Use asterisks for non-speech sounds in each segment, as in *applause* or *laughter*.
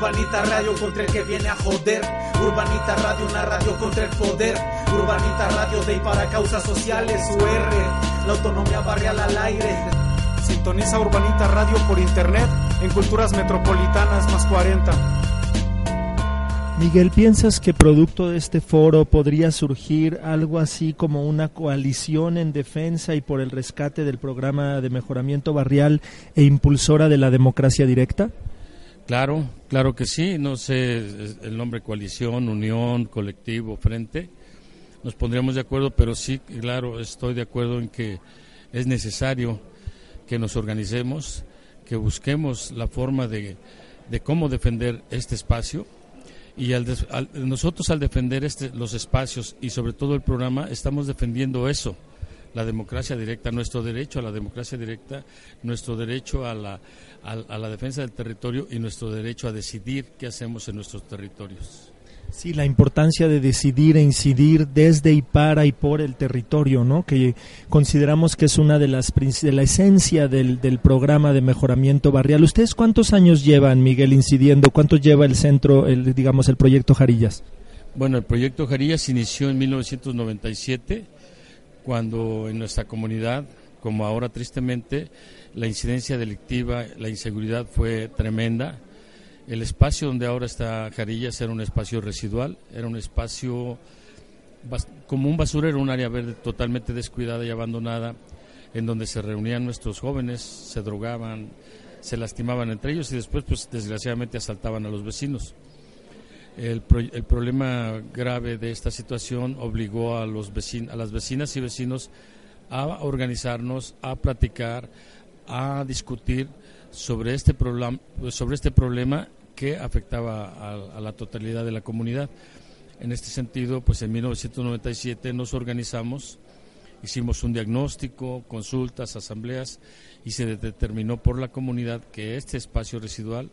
Urbanita Radio contra el que viene a joder. Urbanita Radio, una radio contra el poder. Urbanita Radio de y para causas sociales. UR, la autonomía barrial al aire. Sintoniza Urbanita Radio por internet en Culturas Metropolitanas más 40. Miguel, ¿piensas que producto de este foro podría surgir algo así como una coalición en defensa y por el rescate del programa de mejoramiento barrial e impulsora de la democracia directa? Claro, claro que sí. No sé el nombre coalición, unión, colectivo, frente. Nos pondríamos de acuerdo, pero sí, claro, estoy de acuerdo en que es necesario que nos organicemos, que busquemos la forma de, de cómo defender este espacio y al, nosotros al defender este, los espacios y sobre todo el programa estamos defendiendo eso, la democracia directa, nuestro derecho a la democracia directa, nuestro derecho a la, a la defensa del territorio y nuestro derecho a decidir qué hacemos en nuestros territorios. Sí, la importancia de decidir e incidir desde y para y por el territorio, ¿no? Que consideramos que es una de las de la esencia del, del programa de mejoramiento barrial. ¿Ustedes cuántos años llevan, Miguel, incidiendo? ¿Cuánto lleva el centro, el, digamos, el proyecto Jarillas? Bueno, el proyecto Jarillas inició en 1997, cuando en nuestra comunidad, como ahora tristemente, la incidencia delictiva, la inseguridad fue tremenda el espacio donde ahora está Jarillas era un espacio residual, era un espacio como un basurero, un área verde totalmente descuidada y abandonada, en donde se reunían nuestros jóvenes, se drogaban, se lastimaban entre ellos y después, pues desgraciadamente, asaltaban a los vecinos. El, problema grave de esta situación obligó a, los a las vecinas y vecinos a organizarnos, a platicar, a discutir sobre este, sobre este problema que afectaba a, la totalidad de la comunidad. En este sentido, pues en 1997 nos organizamos, hicimos un diagnóstico, consultas, asambleas y se determinó por la comunidad que este espacio residual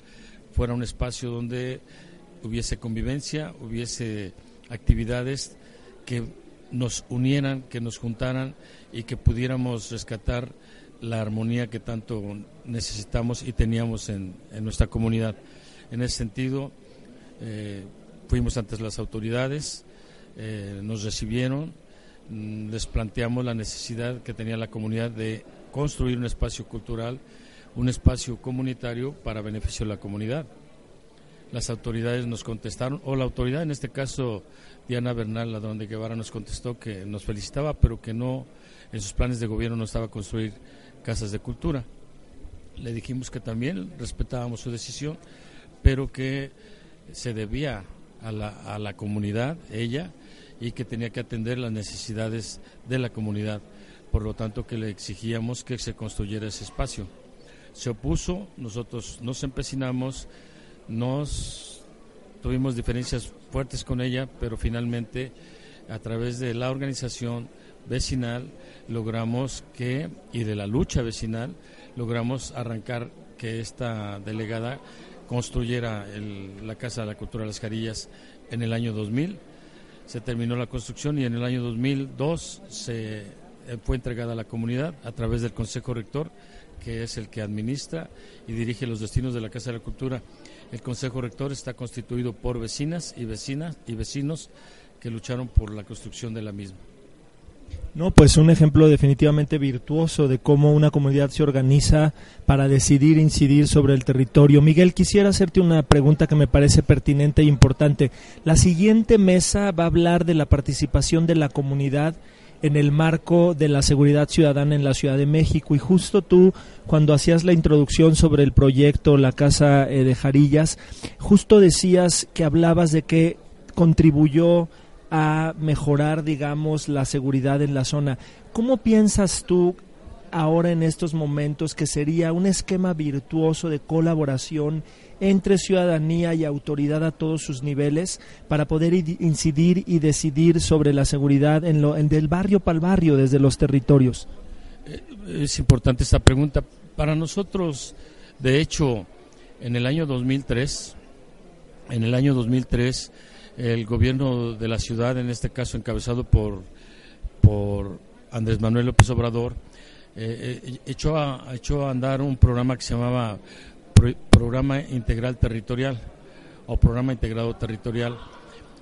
fuera un espacio donde hubiese convivencia, hubiese actividades que nos unieran, que nos juntaran y que pudiéramos rescatar la armonía que tanto necesitamos y teníamos en nuestra comunidad. En ese sentido, eh, fuimos ante las autoridades, eh, nos recibieron, mm, les planteamos la necesidad que tenía la comunidad de construir un espacio cultural, un espacio comunitario para beneficio de la comunidad. Las autoridades nos contestaron, o la autoridad, en este caso Diana Bernal, ladrón de Guevara, nos contestó que nos felicitaba, pero que no, en sus planes de gobierno no estaba construir casas de cultura. Le dijimos que también respetábamos su decisión, pero que se debía a la, a la comunidad, ella, y que tenía que atender las necesidades de la comunidad. Por lo tanto, que le exigíamos que se construyera ese espacio. Se opuso, nosotros nos empecinamos, nos tuvimos diferencias fuertes con ella, pero finalmente, a través de la organización vecinal, logramos que, y de la lucha vecinal, logramos arrancar que esta delegada construyera la Casa de la Cultura de las Carillas en el año 2000. Se terminó la construcción y en el año 2002 se eh, fue entregada a la comunidad a través del Consejo Rector, que es el que administra y dirige los destinos de la Casa de la Cultura. El Consejo Rector está constituido por vecinas y vecinas y vecinos que lucharon por la construcción de la misma. No, pues un ejemplo definitivamente virtuoso de cómo una comunidad se organiza para decidir incidir sobre el territorio. Miguel, quisiera hacerte una pregunta que me parece pertinente e importante. La siguiente mesa va a hablar de la participación de la comunidad en el marco de la seguridad ciudadana en la Ciudad de México y justo tú cuando hacías la introducción sobre el proyecto La Casa eh, de Jarillas, justo decías que hablabas de que contribuyó a mejorar, digamos, la seguridad en la zona. ¿Cómo piensas tú ahora en estos momentos que sería un esquema virtuoso de colaboración entre ciudadanía y autoridad a todos sus niveles para poder incidir y decidir sobre la seguridad en lo en del barrio para el barrio desde los territorios? Eh, es importante esta pregunta. Para nosotros, de hecho, en el año 2003, en el año 2003 el gobierno de la ciudad, en este caso encabezado por, por Andrés Manuel López Obrador, eh, eh, echó, a, echó a andar un programa que se llamaba Programa Integral Territorial, o programa integrado territorial,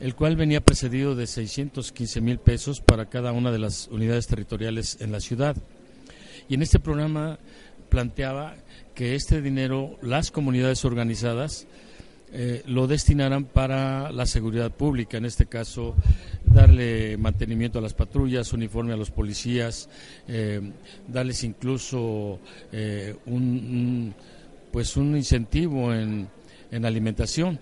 el cual venía precedido de 615 mil pesos para cada una de las unidades territoriales en la ciudad. Y en este programa planteaba que este dinero las comunidades organizadas eh, lo destinaran para la seguridad pública, en este caso darle mantenimiento a las patrullas, uniforme a los policías, eh, darles incluso eh, un, pues un incentivo en, en alimentación.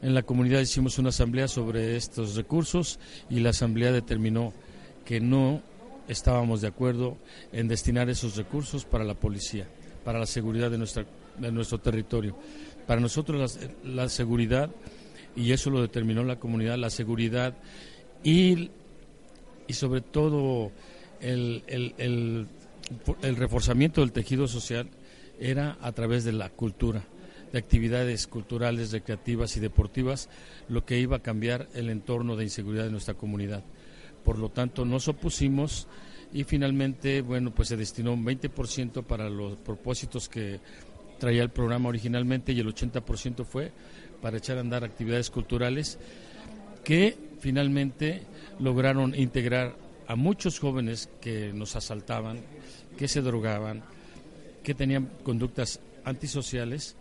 En la comunidad hicimos una asamblea sobre estos recursos y la asamblea determinó que no estábamos de acuerdo en destinar esos recursos para la policía, para la seguridad de, nuestra, de nuestro territorio. Para nosotros la, seguridad, y eso lo determinó la comunidad, la seguridad y, y sobre todo el, el, el, el reforzamiento del tejido social era a través de la cultura de actividades culturales, recreativas y deportivas, lo que iba a cambiar el entorno de inseguridad de nuestra comunidad. Por lo tanto, nos opusimos y finalmente, bueno, pues se destinó un 20% para los propósitos que traía el programa originalmente y el 80% fue para echar a andar actividades culturales que finalmente lograron integrar a muchos jóvenes que nos asaltaban, que se drogaban, que tenían conductas antisociales,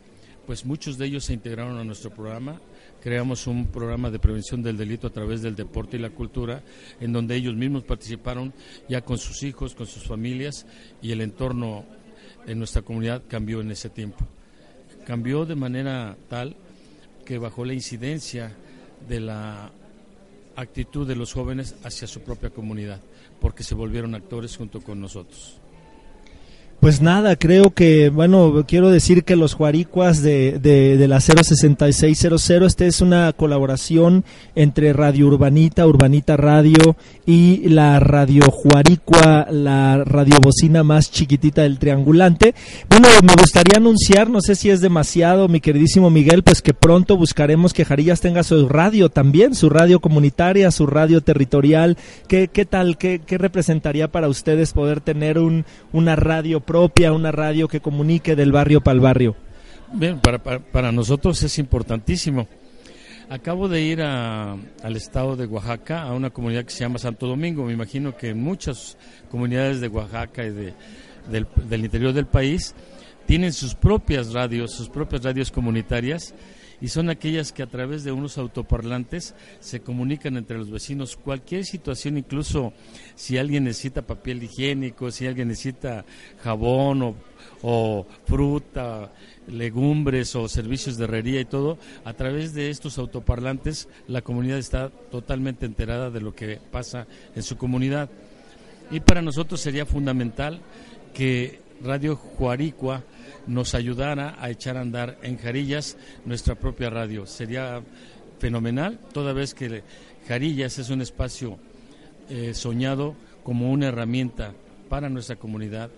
pues muchos de ellos se integraron a nuestro programa. Creamos un programa de prevención del delito a través del deporte y la cultura, en donde ellos mismos participaron ya con sus hijos, con sus familias y el entorno en nuestra comunidad cambió en ese tiempo. Cambió de manera tal que bajó la incidencia de la actitud de los jóvenes hacia su propia comunidad, porque se volvieron actores junto con nosotros. Pues nada, creo que, bueno, quiero decir que los Juaricuas de, de, de, la 06600, esta es una colaboración entre Radio Urbanita, Urbanita Radio y la Radio Juaricua, la radiobocina más chiquitita del triangulante. Bueno, me gustaría anunciar, no sé si es demasiado, mi queridísimo Miguel, pues que pronto buscaremos que Jarillas tenga su radio también, su radio comunitaria, su radio territorial. ¿Qué, qué tal, qué, qué representaría para ustedes poder tener un, una radio propia, una radio que comunique del barrio para el barrio. Bien, para, para, nosotros es importantísimo. Acabo de ir al estado de Oaxaca, a una comunidad que se llama Santo Domingo. Me imagino que muchas comunidades de Oaxaca y de, del interior del país tienen sus propias radios, sus propias radios comunitarias y son aquellas que a través de unos autoparlantes se comunican entre los vecinos. Cualquier situación, incluso si alguien necesita papel higiénico, si alguien necesita jabón o, fruta, legumbres o servicios de herrería y todo, a través de estos autoparlantes la comunidad está totalmente enterada de lo que pasa en su comunidad. Y para nosotros sería fundamental que Radio Juaricua nos ayudara a echar a andar en Jarillas nuestra propia radio. Sería fenomenal, toda vez que Jarillas es un espacio eh, soñado como una herramienta para nuestra comunidad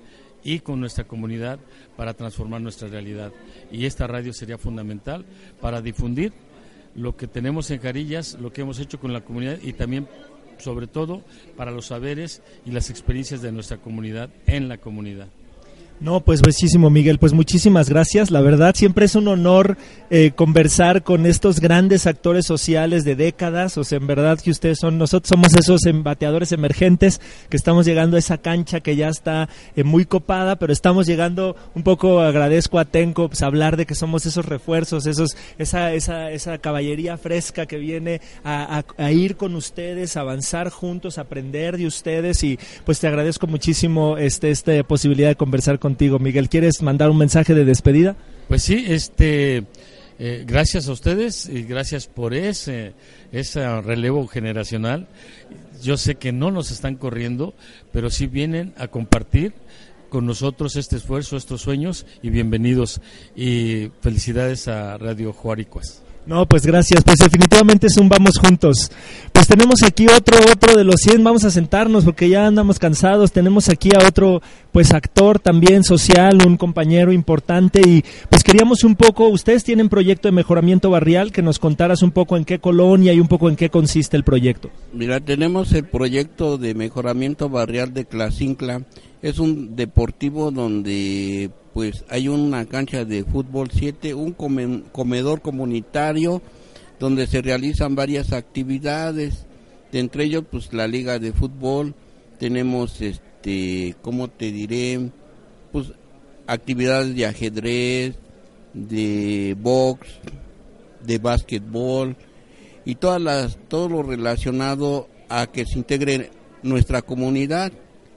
y con nuestra comunidad para transformar nuestra realidad. Y esta radio sería fundamental para difundir lo que tenemos en Jarillas, lo que hemos hecho con la comunidad y también, sobre todo, para los saberes y las experiencias de nuestra comunidad en la comunidad. No, pues bellísimo, Miguel. Pues muchísimas gracias. La verdad, siempre es un honor eh, conversar con estos grandes actores sociales de décadas. O sea, en verdad que ustedes son, nosotros somos esos bateadores emergentes que estamos llegando a esa cancha que ya está eh, muy copada, pero estamos llegando un poco, agradezco a Tenco, pues hablar de que somos esos refuerzos, esos, esa, esa, esa caballería fresca que viene a, a ir con ustedes, avanzar juntos, aprender de ustedes y pues te agradezco muchísimo este, esta posibilidad de conversar con contigo, Miguel. ¿Quieres mandar un mensaje de despedida? Pues sí, este, eh, gracias a ustedes y gracias por ese, ese relevo generacional. Yo sé que no nos están corriendo, pero sí vienen a compartir con nosotros este esfuerzo, estos sueños y bienvenidos y felicidades a Radio Juaricuas. No, pues gracias. Pues definitivamente es un vamos juntos. Pues tenemos aquí otro otro de los 100. Vamos a sentarnos porque ya andamos cansados. Tenemos aquí a otro pues actor también social, un compañero importante y pues queríamos un poco, ustedes tienen proyecto de mejoramiento barrial, que nos contaras un poco en qué colonia y un poco en qué consiste el proyecto. Mira, tenemos el proyecto de mejoramiento barrial de Clasincla. Es un deportivo donde pues hay una cancha de fútbol 7, un comedor comunitario donde se realizan varias actividades, de entre ellos pues la liga de fútbol, tenemos este, ¿cómo te diré? Pues actividades de ajedrez, de box, de básquetbol y todas las todo lo relacionado a que se integre nuestra comunidad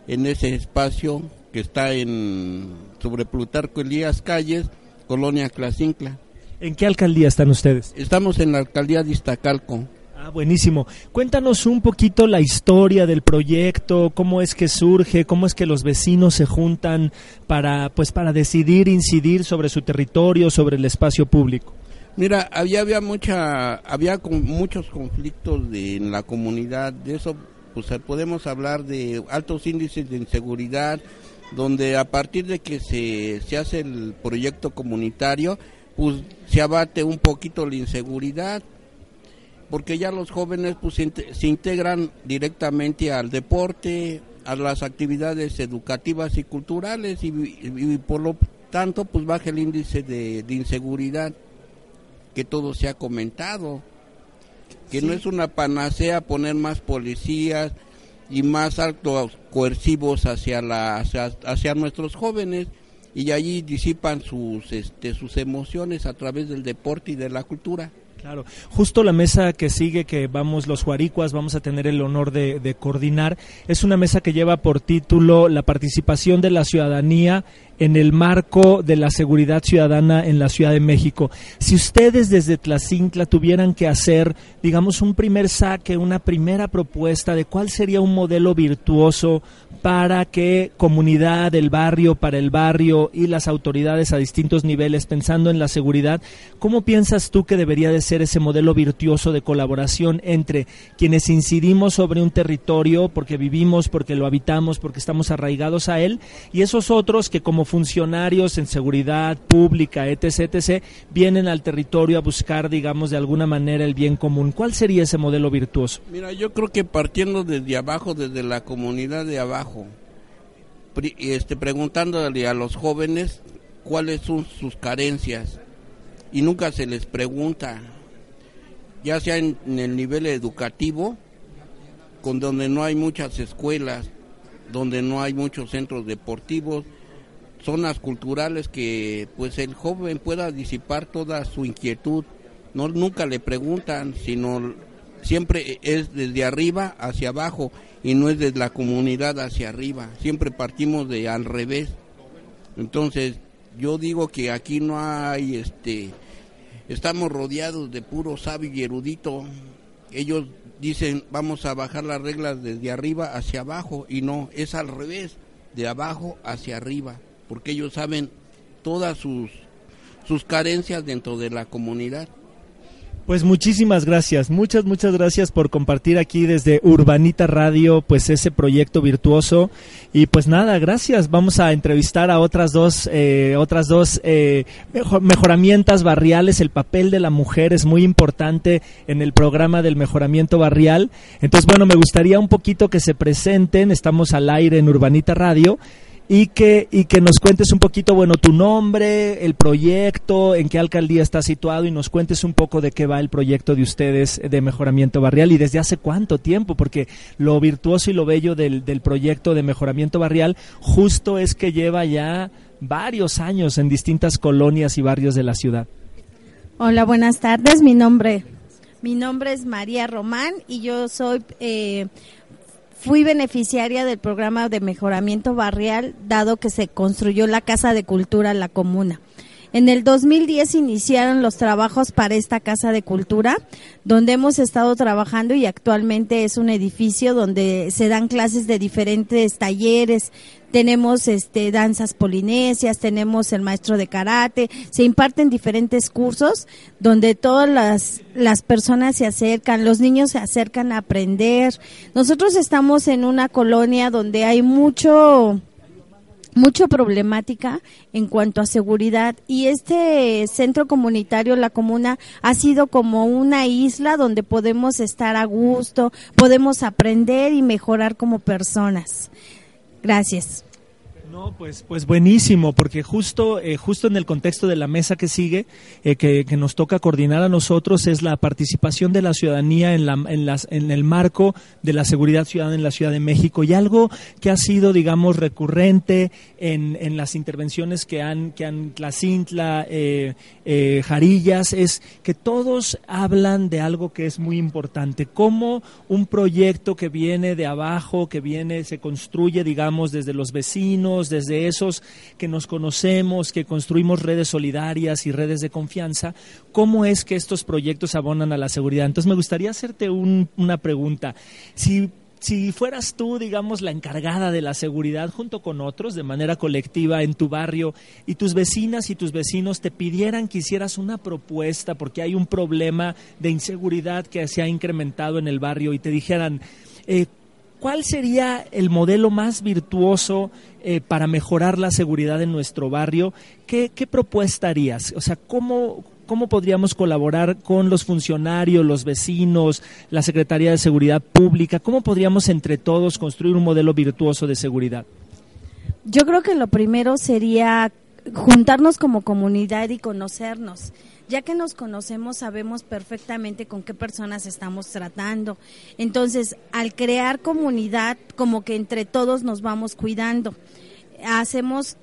en ese espacio que está en sobre Plutarco Elías Calles, Colonia Clasincla. ¿En qué alcaldía están ustedes? Estamos en la alcaldía de Iztacalco. Ah, buenísimo. Cuéntanos un poquito la historia del proyecto, cómo es que surge, cómo es que los vecinos se juntan para, pues, para decidir incidir sobre su territorio, sobre el espacio público. Mira, había, había mucha, había con, muchos conflictos de, en la comunidad, de eso pues podemos hablar de altos índices de inseguridad, donde a partir de que se, se hace el proyecto comunitario, pues se abate un poquito la inseguridad, porque ya los jóvenes pues se integran directamente al deporte, a las actividades educativas y culturales y, por lo tanto pues baja el índice de, de inseguridad que todo se ha comentado, que no es una panacea poner más policías y más altos coercivos hacia, la, hacia, nuestros jóvenes y allí disipan sus, este, sus emociones a través del deporte y de la cultura. Claro, justo la mesa que sigue, que vamos los Juaricuas, vamos a tener el honor de, de, coordinar, es una mesa que lleva por título la participación de la ciudadanía en el marco de la seguridad ciudadana en la Ciudad de México. Si ustedes desde Tlacintla tuvieran que hacer, digamos, un primer saque, una primera propuesta de cuál sería un modelo virtuoso para que comunidad, del barrio, para el barrio y las autoridades a distintos niveles, pensando en la seguridad, ¿cómo piensas tú que debería de ser ese modelo virtuoso de colaboración entre quienes incidimos sobre un territorio porque vivimos, porque lo habitamos, porque estamos arraigados a él, y esos otros que como funcionarios en seguridad pública, etc., etc., vienen al territorio a buscar, digamos, de alguna manera el bien común. ¿Cuál sería ese modelo virtuoso? Mira, yo creo que partiendo desde abajo, desde la comunidad de abajo, este, preguntándole a los jóvenes cuáles son sus carencias y nunca se les pregunta, ya sea en, en el nivel educativo, con donde no hay muchas escuelas, donde no hay muchos centros deportivos, zonas culturales que pues el joven pueda disipar toda su inquietud. No nunca le preguntan, sino siempre es desde arriba hacia abajo y no es desde la comunidad hacia arriba. Siempre partimos de al revés. Entonces, yo digo que aquí no hay este estamos rodeados de puro sabio y erudito. Ellos dicen, "Vamos a bajar las reglas desde arriba hacia abajo" y no, es al revés, de abajo hacia arriba porque ellos saben todas sus, sus carencias dentro de la comunidad. Pues muchísimas gracias, muchas, muchas gracias por compartir aquí desde Urbanita Radio, pues ese proyecto virtuoso. Y pues nada, gracias. Vamos a entrevistar a otras dos, eh, otras dos eh, mejoramientos barriales. El papel de la mujer es muy importante en el programa del mejoramiento barrial. Entonces, bueno, me gustaría un poquito que se presenten. Estamos al aire en Urbanita Radio y que, y que nos cuentes un poquito, bueno, tu nombre, el proyecto, en qué alcaldía está situado y nos cuentes un poco de qué va el proyecto de ustedes de mejoramiento barrial y desde hace cuánto tiempo, porque lo virtuoso y lo bello del, del proyecto de mejoramiento barrial justo es que lleva ya varios años en distintas colonias y barrios de la ciudad. Hola, buenas tardes. Mi nombre, mi nombre es María Román y yo soy eh, Fui beneficiaria del programa de mejoramiento barrial dado que se construyó la Casa de Cultura La Comuna. En el 2010 iniciaron los trabajos para esta Casa de Cultura, donde hemos estado trabajando y actualmente es un edificio donde se dan clases de diferentes talleres, tenemos este danzas polinesias, tenemos el maestro de karate, se imparten diferentes cursos donde todas las, las personas se acercan, los niños se acercan a aprender. Nosotros estamos en una colonia donde hay mucho mucho problemática en cuanto a seguridad y este centro comunitario, la comuna, ha sido como una isla donde podemos estar a gusto, podemos aprender y mejorar como personas. Gracias. No, pues, pues buenísimo, porque justo, eh, justo en el contexto de la mesa que sigue, eh, que, que, nos toca coordinar a nosotros, es la participación de la ciudadanía en, la, en, las, en el marco de la seguridad ciudadana en la Ciudad de México. Y algo que ha sido, digamos, recurrente en, en las intervenciones que han, que han Tlacintla, eh, eh, Jarillas, es que todos hablan de algo que es muy importante, como un proyecto que viene de abajo, que viene, se construye, digamos, desde los vecinos, desde esos que nos conocemos, que construimos redes solidarias y redes de confianza, ¿cómo es que estos proyectos abonan a la seguridad? Entonces me gustaría hacerte un, una pregunta. Si si fueras tú, digamos, la encargada de la seguridad junto con otros de manera colectiva en tu barrio y tus vecinas y tus vecinos te pidieran que hicieras una propuesta porque hay un problema de inseguridad que se ha incrementado en el barrio y te dijeran, eh, ¿cuál sería el modelo más virtuoso eh, para mejorar la seguridad en nuestro barrio? ¿Qué, qué propuesta harías? O sea, ¿cómo, ¿Cómo podríamos colaborar con los funcionarios, los vecinos, la Secretaría de Seguridad Pública? ¿Cómo podríamos entre todos construir un modelo virtuoso de seguridad? Yo creo que lo primero sería juntarnos como comunidad y conocernos. Ya que nos conocemos, sabemos perfectamente con qué personas estamos tratando. Entonces, al crear comunidad, como que entre todos nos vamos cuidando. Hacemos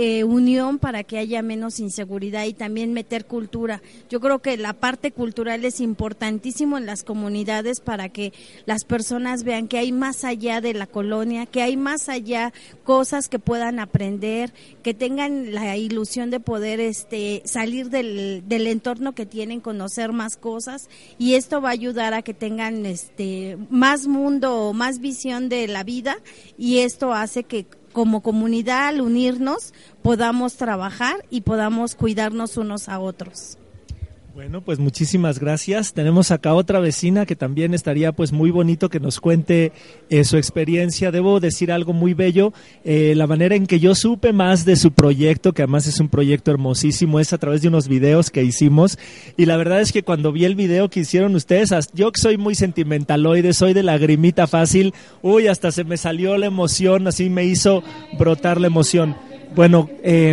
eh, unión para que haya menos inseguridad y también meter cultura. Yo creo que la parte cultural es importantísimo en las comunidades para que las personas vean que hay más allá de la colonia, que hay más allá cosas que puedan aprender, que tengan la ilusión de poder este, salir del, del entorno que tienen, conocer más cosas y esto va a ayudar a que tengan este, más mundo, más visión de la vida y esto hace que como comunidad, al unirnos, podamos trabajar y podamos cuidarnos unos a otros. Bueno, pues muchísimas gracias. Tenemos acá otra vecina que también estaría pues muy bonito que nos cuente eh, su experiencia. Debo decir algo muy bello. Eh, la manera en que yo supe más de su proyecto, que además es un proyecto hermosísimo, es a través de unos videos que hicimos. Y la verdad es que cuando vi el video que hicieron ustedes, yo que soy muy sentimentaloide, soy de lagrimita fácil, uy, hasta se me salió la emoción, así me hizo brotar la emoción. Bueno, eh,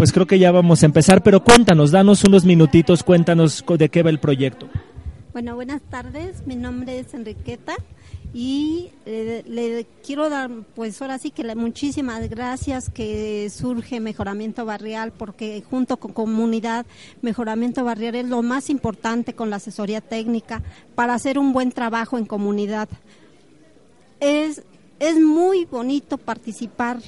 pues creo que ya vamos a empezar, pero cuéntanos, danos unos minutitos, cuéntanos de qué va el proyecto. Bueno, buenas tardes, mi nombre es Enriqueta y eh, le quiero dar, pues ahora sí que le, muchísimas gracias que surge Mejoramiento Barrial, porque junto con comunidad, Mejoramiento Barrial es lo más importante con la asesoría técnica para hacer un buen trabajo en comunidad. Es, es muy bonito participar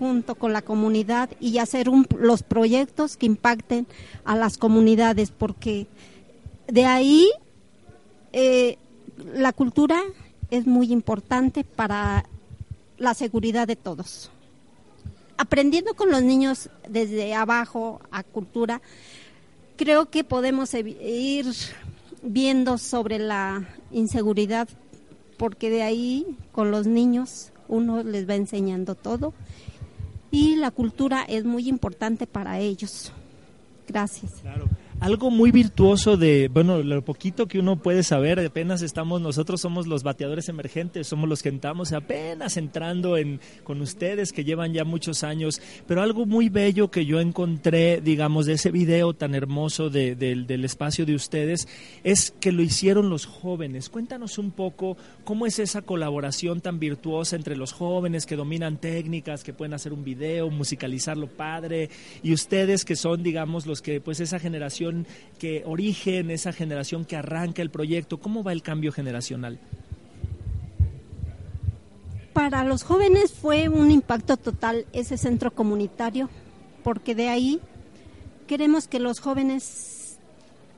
junto con la comunidad y hacer los proyectos que impacten a las comunidades, porque de ahí eh, la cultura es muy importante para la seguridad de todos. Aprendiendo con los niños desde abajo a cultura, creo que podemos ir viendo sobre la inseguridad, porque de ahí con los niños uno les va enseñando todo y la cultura es muy importante para ellos. Gracias. Algo muy virtuoso de, bueno, lo poquito que uno puede saber, apenas estamos, nosotros somos los bateadores emergentes, somos los que estamos apenas entrando en, con ustedes que llevan ya muchos años, pero algo muy bello que yo encontré, digamos, de ese video tan hermoso de, del espacio de ustedes, es que lo hicieron los jóvenes. Cuéntanos un poco cómo es esa colaboración tan virtuosa entre los jóvenes que dominan técnicas, que pueden hacer un video, musicalizarlo padre, y ustedes que son, digamos, los que, pues esa generación que origen, esa generación que arranca el proyecto? ¿Cómo va el cambio generacional? Para los jóvenes fue un impacto total ese centro comunitario, porque de ahí queremos que los jóvenes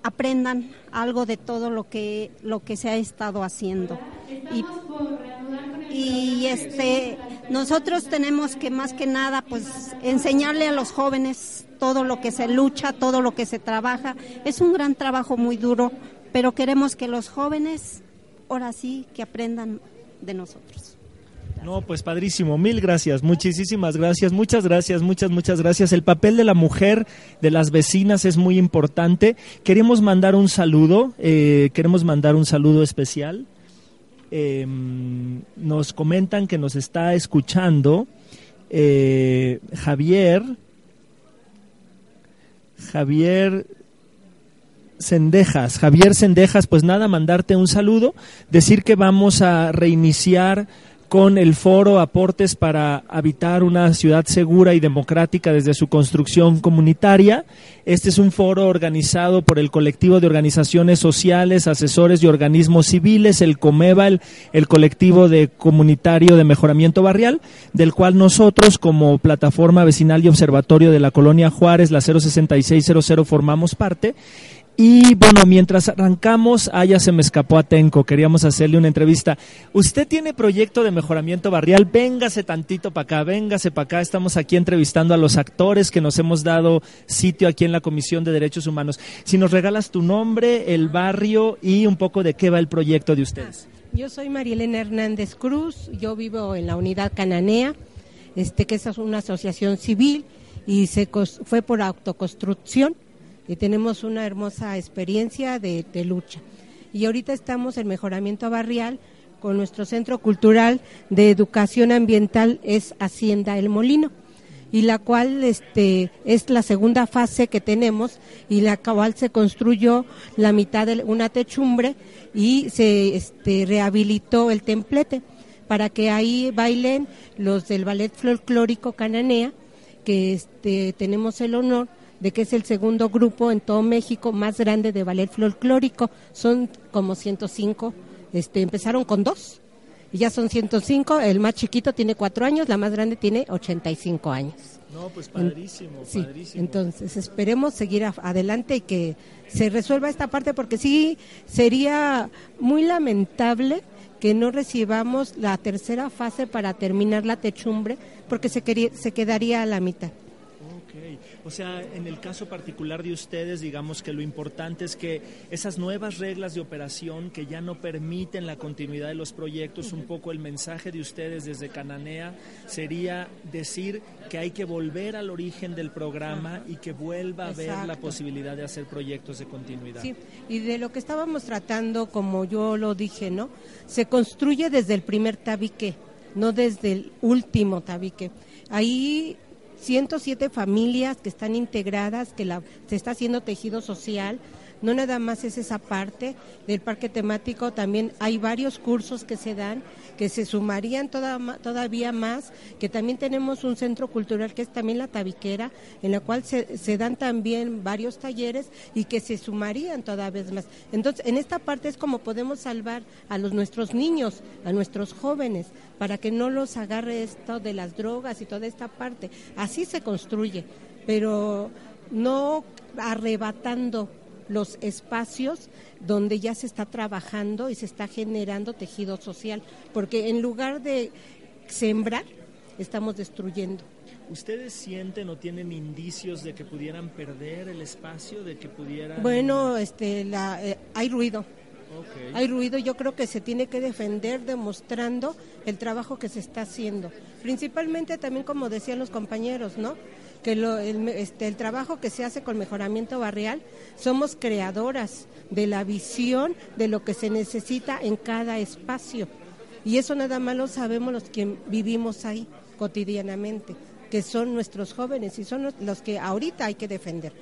aprendan algo de todo lo que lo que se ha estado haciendo y, y este nosotros tenemos que más que nada pues enseñarle a los jóvenes todo lo que se lucha, todo lo que se trabaja. Es un gran trabajo muy duro, pero queremos que los jóvenes, ahora sí, que aprendan de nosotros. No, pues padrísimo, mil gracias, muchísimas gracias, muchas gracias, muchas, muchas gracias. El papel de la mujer, de las vecinas es muy importante. Queremos mandar un saludo, eh, queremos mandar un saludo especial. Em, nos comentan que nos está escuchando eh, Javier, Javier Sendejas, Javier Sendejas, pues nada, mandarte un saludo, decir que vamos a reiniciar con el foro Aportes para habitar una ciudad segura y democrática desde su construcción comunitaria. Este es un foro organizado por el colectivo de organizaciones sociales, asesores y organismos civiles, el Comeva, el, colectivo de comunitario de mejoramiento barrial, del cual nosotros como plataforma vecinal y observatorio de la colonia Juárez, la 06600, formamos parte y bueno, mientras arrancamos, ah, ya se me escapó a Tenco, queríamos hacerle una entrevista. Usted tiene proyecto de mejoramiento barrial, véngase tantito para acá, véngase para acá. Estamos aquí entrevistando a los actores que nos hemos dado sitio aquí en la Comisión de Derechos Humanos. Si nos regalas tu nombre, el barrio y un poco de qué va el proyecto de ustedes. Yo soy Marielena Hernández Cruz, yo vivo en la unidad Cananea, este, que es una asociación civil y se fue por autoconstrucción y tenemos una hermosa experiencia de, lucha. Y ahorita estamos en mejoramiento barrial con nuestro centro cultural de educación ambiental es Hacienda El Molino y la cual este es la segunda fase que tenemos y la cual se construyó la mitad de una techumbre y se este, rehabilitó el templete para que ahí bailen los del ballet folclórico cananea que este tenemos el honor de que es el segundo grupo en todo México más grande de ballet folclórico. Son como 105, este, empezaron con dos y ya son 105. El más chiquito tiene cuatro años, la más grande tiene 85 años. No, pues padrísimo, sí, Entonces esperemos seguir adelante y que se resuelva esta parte porque sí sería muy lamentable que no recibamos la tercera fase para terminar la techumbre porque se, se quedaría a la mitad. O sea, en el caso particular de ustedes, digamos que lo importante es que esas nuevas reglas de operación que ya no permiten la continuidad de los proyectos, un poco el mensaje de ustedes desde Cananea sería decir que hay que volver al origen del programa y que vuelva a haber la posibilidad de hacer proyectos de continuidad. Sí, y de lo que estábamos tratando, como yo lo dije, ¿no? Se construye desde el primer tabique, no desde el último tabique. Ahí 107 familias que están integradas, que la, se está haciendo tejido social. No nada más es esa parte del parque temático, también hay varios cursos que se dan que se sumarían todavía más, que también tenemos un centro cultural que es también la tabiquera, en la cual se, dan también varios talleres y que se sumarían todavía más. Entonces, en esta parte es como podemos salvar a los nuestros niños, a nuestros jóvenes, para que no los agarre esto de las drogas y toda esta parte. Así se construye, pero no arrebatando los espacios donde ya se está trabajando y se está generando tejido social, porque en lugar de sembrar, estamos destruyendo. ¿Ustedes sienten o tienen indicios de que pudieran perder el espacio, de que pudieran... Bueno, este, la, eh, hay ruido. Hay ruido, yo creo que se tiene que defender demostrando el trabajo que se está haciendo. Principalmente también, como decían los compañeros, ¿no? Que lo, el, este, el trabajo que se hace con mejoramiento barrial, somos creadoras de la visión de lo que se necesita en cada espacio. Y eso nada más lo sabemos los que vivimos ahí cotidianamente, que son nuestros jóvenes y son los que ahorita hay que defender,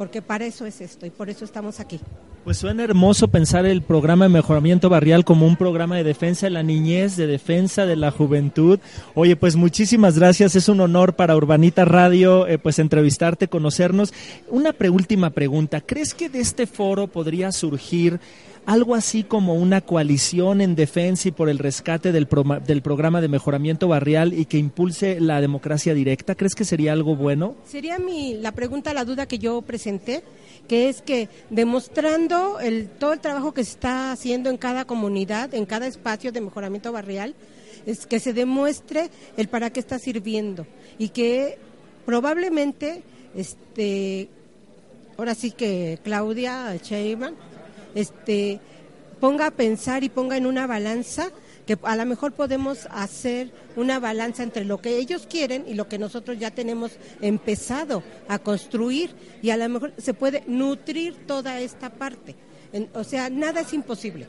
porque para eso es esto y por eso estamos aquí. Pues suena hermoso pensar el programa de mejoramiento barrial como un programa de defensa de la niñez, de defensa de la juventud. Oye, pues muchísimas gracias, es un honor para Urbanita Radio eh, pues entrevistarte, conocernos. Una última pregunta, ¿crees que de este foro podría surgir algo así como una coalición en defensa y por el rescate del, programa de mejoramiento barrial y que impulse la democracia directa? ¿Crees que sería algo bueno? Sería mi, la pregunta, la duda que yo presenté que es que demostrando el, todo el trabajo que se está haciendo en cada comunidad, en cada espacio de mejoramiento barrial, es que se demuestre el para qué está sirviendo y que probablemente, este, ahora sí que Claudia Sheinbaum, este, ponga a pensar y ponga en una balanza que a lo mejor podemos hacer una balanza entre lo que ellos quieren y lo que nosotros ya tenemos empezado a construir y a lo mejor se puede nutrir toda esta parte. o sea, nada es imposible.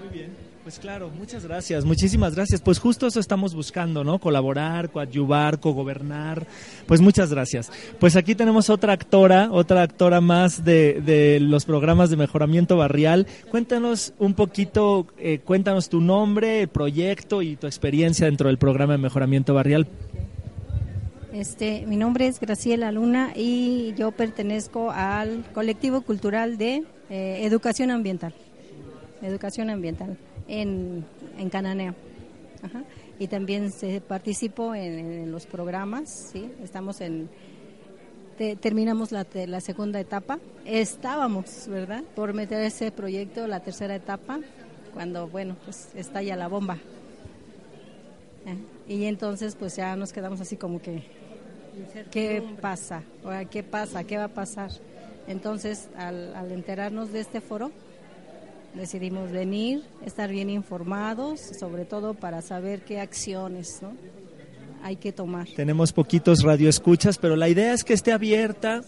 Muy bien. Pues claro, muchas gracias, muchísimas gracias. Pues justo eso estamos buscando, ¿no? Colaborar, coadyuvar, cogobernar. Pues muchas gracias. Pues aquí tenemos otra actora, otra actora más de, de los programas de mejoramiento barrial. Cuéntanos un poquito, eh, cuéntanos tu nombre, el proyecto y tu experiencia dentro del programa de mejoramiento barrial. Este, mi nombre es Graciela Luna y yo pertenezco al colectivo cultural de eh, educación ambiental. Educación ambiental en, en Cananea. Y también se participo en, los programas, ¿sí? Estamos en... terminamos la, la segunda etapa. Estábamos, ¿verdad? Por meter ese proyecto, la tercera etapa, cuando, bueno, pues estalla la bomba. ¿Eh? Y entonces, pues ya nos quedamos así como que, ¿qué pasa? ¿Qué pasa? ¿Qué va a pasar? Entonces, al, al enterarnos de este foro, decidimos venir, estar bien informados, sobre todo para saber qué acciones hay que tomar. Tenemos poquitos radioescuchas, pero la idea es que esté abierta.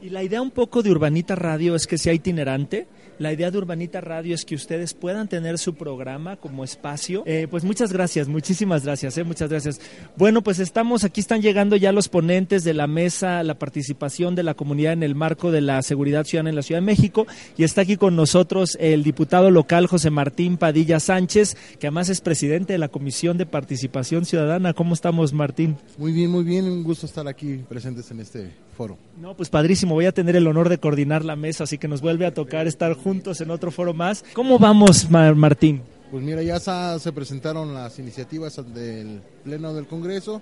Y la idea un poco de Urbanita Radio es que sea itinerante la idea de Urbanita Radio es que ustedes puedan tener su programa como espacio. Eh, pues muchas gracias, muchísimas gracias, eh, muchas gracias. Bueno, pues estamos, aquí están llegando ya los ponentes de la mesa, la participación de la comunidad en el marco de la seguridad ciudadana en la Ciudad de México y está aquí con nosotros el diputado local José Martín Padilla Sánchez, que además es presidente de la Comisión de Participación Ciudadana. ¿Cómo estamos, Martín? Muy bien, muy bien, un gusto estar aquí presentes en este foro. No, pues padrísimo, voy a tener el honor de coordinar la mesa, así que nos vuelve a tocar estar juntos en otro foro más. ¿Cómo vamos, Martín? Pues mira, ya se presentaron las iniciativas del Pleno del Congreso,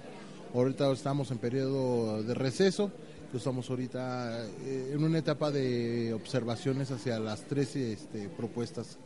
ahorita estamos en periodo de receso, estamos ahorita eh, en una etapa de observaciones hacia las tres este, propuestas,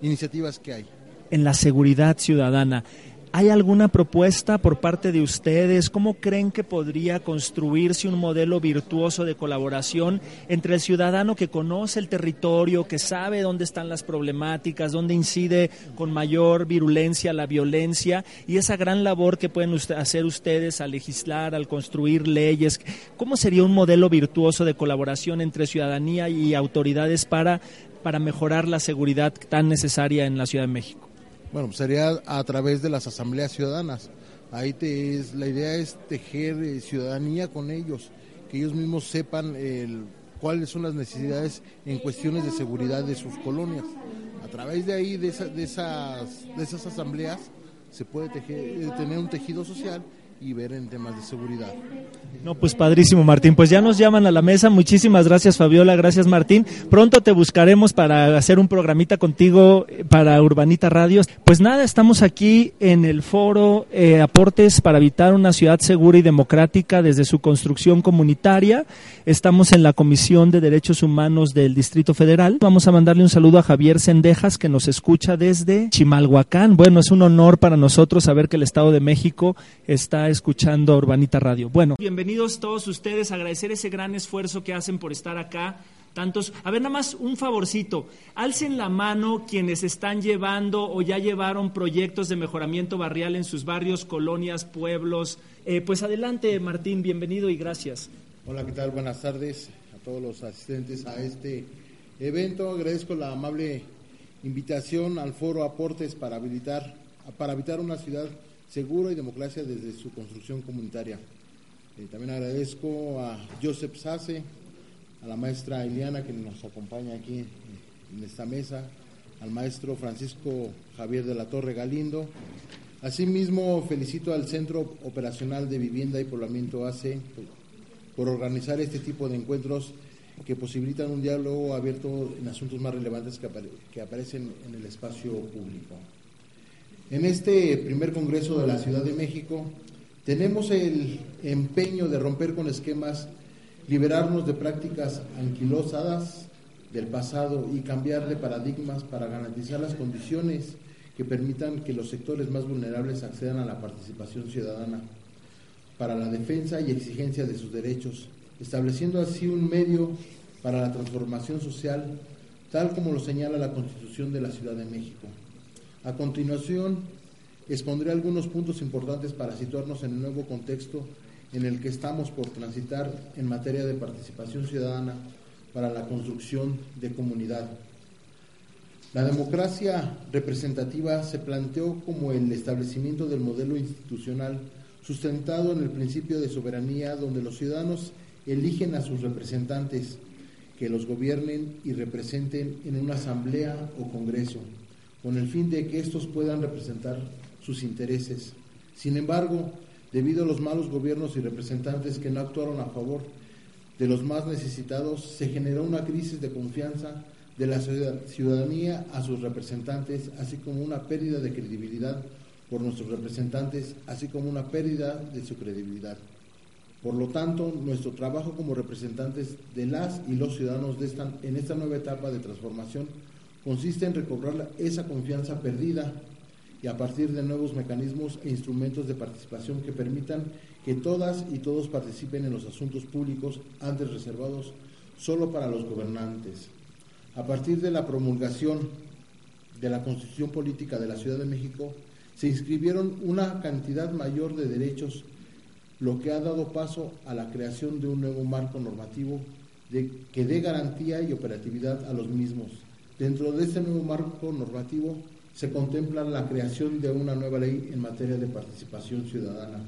iniciativas que hay. En la seguridad ciudadana, ¿Hay alguna propuesta por parte de ustedes? ¿Cómo creen que podría construirse un modelo virtuoso de colaboración entre el ciudadano que conoce el territorio, que sabe dónde están las problemáticas, dónde incide con mayor virulencia la violencia y esa gran labor que pueden hacer ustedes al legislar, al construir leyes? ¿Cómo sería un modelo virtuoso de colaboración entre ciudadanía y autoridades para, para mejorar la seguridad tan necesaria en la Ciudad de México? Bueno, sería a través de las asambleas ciudadanas. Ahí te es, la idea es tejer eh, ciudadanía con ellos, que ellos mismos sepan cuáles son las necesidades en cuestiones de seguridad de sus colonias. A través de ahí, de, de, esas, de esas asambleas, se puede eh, tener un tejido social y ver en temas de seguridad. No, pues padrísimo, Martín. Pues ya nos llaman a la mesa. Muchísimas gracias, Fabiola. Gracias, Martín. Pronto te buscaremos para hacer un programita contigo eh, para Urbanita Radios. Pues nada, estamos aquí en el foro eh, Aportes para habitar una ciudad segura y democrática desde su construcción comunitaria. Estamos en la Comisión de Derechos Humanos del Distrito Federal. Vamos a mandarle un saludo a Javier Sendejas, que nos escucha desde Chimalhuacán. Bueno, es un honor para nosotros saber que el Estado de México está escuchando Urbanita Radio. Bueno, bienvenidos todos ustedes, agradecer ese gran esfuerzo que hacen por estar acá. Tantos, a ver, nada más un favorcito, alcen la mano quienes están llevando o ya llevaron proyectos de mejoramiento barrial en sus barrios, colonias, pueblos. Eh, pues adelante, Martín, bienvenido y gracias. Hola, ¿qué tal? Buenas tardes a todos los asistentes a este evento. Agradezco la amable invitación al foro Aportes para habilitar, para habitar una ciudad seguro y democracia desde su construcción comunitaria. Eh, también agradezco a Joseph Sase, a la maestra Eliana que nos acompaña aquí en esta mesa, al maestro Francisco Javier de la Torre Galindo. Asimismo, felicito al Centro Operacional de Vivienda y Poblamiento ACE por organizar este tipo de encuentros que posibilitan un diálogo abierto en asuntos más relevantes que aparecen en el espacio público. En este primer Congreso de la Ciudad de México tenemos el empeño de romper con esquemas, liberarnos de prácticas anquilosadas del pasado y cambiar de paradigmas para garantizar las condiciones que permitan que los sectores más vulnerables accedan a la participación ciudadana para la defensa y exigencia de sus derechos, estableciendo así un medio para la transformación social, tal como lo señala la Constitución de la Ciudad de México. A continuación, expondré algunos puntos importantes para situarnos en el nuevo contexto en el que estamos por transitar en materia de participación ciudadana para la construcción de comunidad. La democracia representativa se planteó como el establecimiento del modelo institucional sustentado en el principio de soberanía donde los ciudadanos eligen a sus representantes que los gobiernen y representen en una asamblea o congreso, con el fin de que estos puedan representar sus intereses. Sin embargo, debido a los malos gobiernos y representantes que no actuaron a favor de los más necesitados, se generó una crisis de confianza de la ciudadanía a sus representantes, así como una pérdida de credibilidad por nuestros representantes, así como una pérdida de su credibilidad. Por lo tanto, nuestro trabajo como representantes de las y los ciudadanos de en esta nueva etapa de transformación consiste en recobrar esa confianza perdida y a partir de nuevos mecanismos e instrumentos de participación que permitan que todas y todos participen en los asuntos públicos antes reservados solo para los gobernantes. A partir de la promulgación de la Constitución Política de la Ciudad de México, se inscribieron una cantidad mayor de derechos, lo que ha dado paso a la creación de un nuevo marco normativo que dé garantía y operatividad a los mismos. Dentro de este nuevo marco normativo se contempla la creación de una nueva ley en materia de participación ciudadana.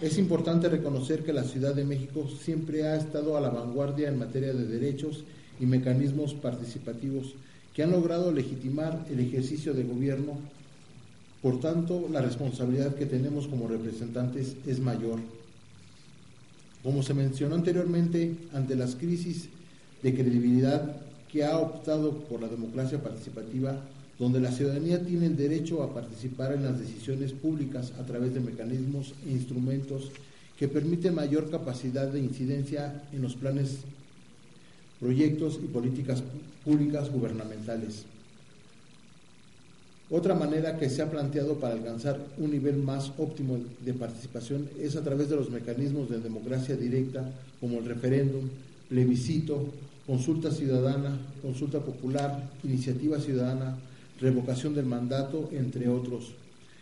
Es importante reconocer que la Ciudad de México siempre ha estado a la vanguardia en materia de derechos y mecanismos participativos que han logrado legitimar el ejercicio de gobierno. Por tanto, la responsabilidad que tenemos como representantes es mayor. Como se mencionó anteriormente, ante las crisis de credibilidad que ha optado por la democracia participativa, donde la ciudadanía tiene el derecho a participar en las decisiones públicas a través de mecanismos e instrumentos que permiten mayor capacidad de incidencia en los planes proyectos y políticas públicas gubernamentales. Otra manera que se ha planteado para alcanzar un nivel más óptimo de participación es a través de los mecanismos de democracia directa como el referéndum, plebiscito, consulta ciudadana, consulta popular, iniciativa ciudadana, revocación del mandato, entre otros.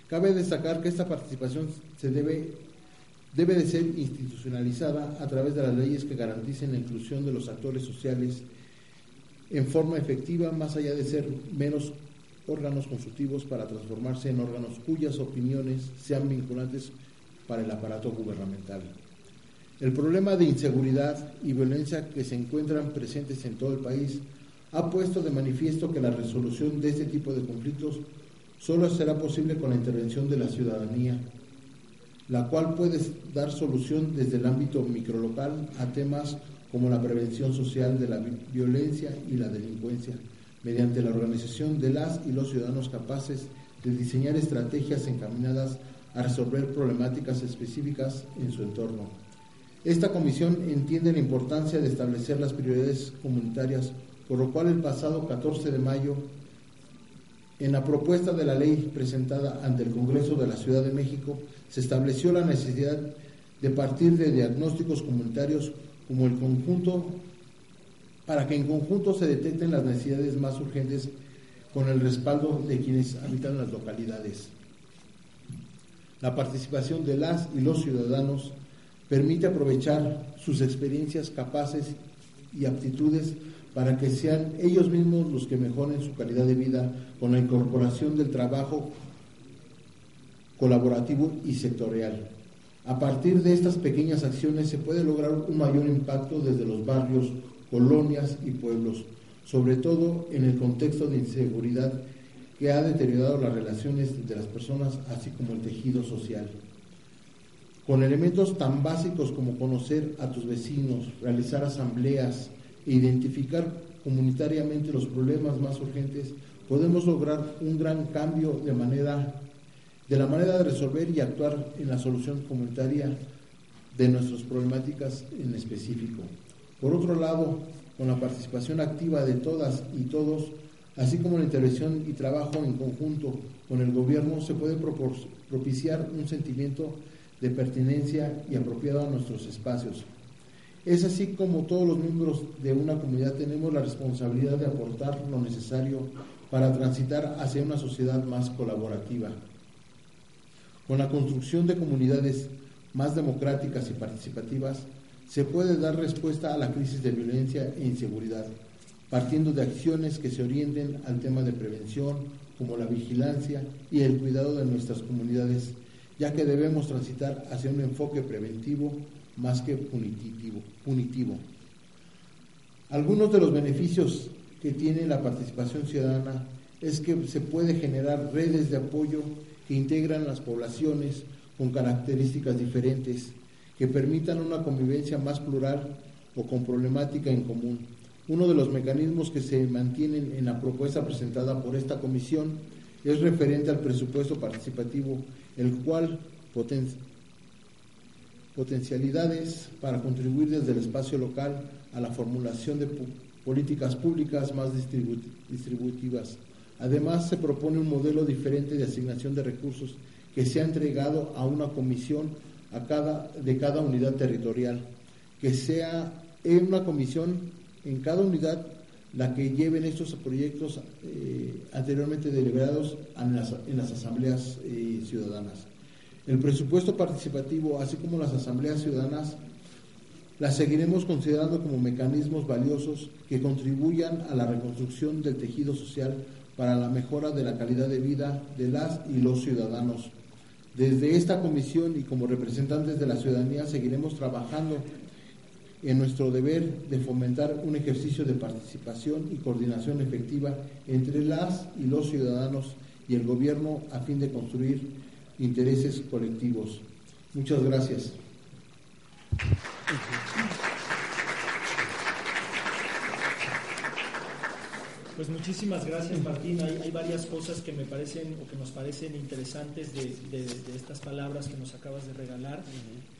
Cabe destacar que esta participación se debe debe de ser institucionalizada a través de las leyes que garanticen la inclusión de los actores sociales en forma efectiva, más allá de ser menos órganos consultivos para transformarse en órganos cuyas opiniones sean vinculantes para el aparato gubernamental. El problema de inseguridad y violencia que se encuentran presentes en todo el país ha puesto de manifiesto que la resolución de este tipo de conflictos solo será posible con la intervención de la ciudadanía la cual puede dar solución desde el ámbito microlocal a temas como la prevención social de la violencia y la delincuencia, mediante la organización de las y los ciudadanos capaces de diseñar estrategias encaminadas a resolver problemáticas específicas en su entorno. Esta comisión entiende la importancia de establecer las prioridades comunitarias, por lo cual el pasado 14 de mayo en la propuesta de la ley presentada ante el Congreso de la Ciudad de México se estableció la necesidad de partir de diagnósticos comunitarios como el conjunto para que en conjunto se detecten las necesidades más urgentes con el respaldo de quienes habitan las localidades. La participación de las y los ciudadanos permite aprovechar sus experiencias capaces y aptitudes para que sean ellos mismos los que mejoren su calidad de vida con la incorporación del trabajo colaborativo y sectorial. A partir de estas pequeñas acciones se puede lograr un mayor impacto desde los barrios, colonias y pueblos, sobre todo en el contexto de inseguridad que ha deteriorado las relaciones de las personas, así como el tejido social. Con elementos tan básicos como conocer a tus vecinos, realizar asambleas, identificar comunitariamente los problemas más urgentes, podemos lograr un gran cambio de manera de la manera de resolver y actuar en la solución comunitaria de nuestras problemáticas en específico. Por otro lado, con la participación activa de todas y todos, así como la intervención y trabajo en conjunto con el gobierno, se puede propiciar un sentimiento de pertinencia y apropiado a nuestros espacios. Es así como todos los miembros de una comunidad tenemos la responsabilidad de aportar lo necesario para transitar hacia una sociedad más colaborativa. Con la construcción de comunidades más democráticas y participativas, se puede dar respuesta a la crisis de violencia e inseguridad. partiendo de acciones que se orienten al tema de prevención, como la vigilancia y el cuidado de nuestras comunidades, ya que debemos transitar hacia un enfoque preventivo más que punitivo. punitivo. Algunos de los beneficios que tiene la participación ciudadana es que se puede generar redes de apoyo que integran las poblaciones con características diferentes, que permitan una convivencia más plural o con problemática en común. Uno de los mecanismos que se mantienen en la propuesta presentada por esta comisión es referente al presupuesto participativo, el cual potencialidades para contribuir desde el espacio local a la formulación de políticas públicas más distributivas. Además, se propone un modelo diferente de asignación de recursos que sea entregado a una comisión a cada, de cada unidad territorial, que sea en una comisión en cada unidad la que lleven estos proyectos eh, anteriormente deliberados en las, en las asambleas eh, ciudadanas. El presupuesto participativo, así como las asambleas ciudadanas, las seguiremos considerando como mecanismos valiosos que contribuyan a la reconstrucción del tejido social para la mejora de la calidad de vida de las y los ciudadanos. Desde esta comisión y como representantes de la ciudadanía seguiremos trabajando en nuestro deber de fomentar un ejercicio de participación y coordinación efectiva entre las y los ciudadanos y el gobierno a fin de construir intereses colectivos. Muchas gracias. Pues muchísimas gracias Martín. Hay, varias cosas que me parecen o que nos parecen interesantes de, estas palabras que nos acabas de regalar.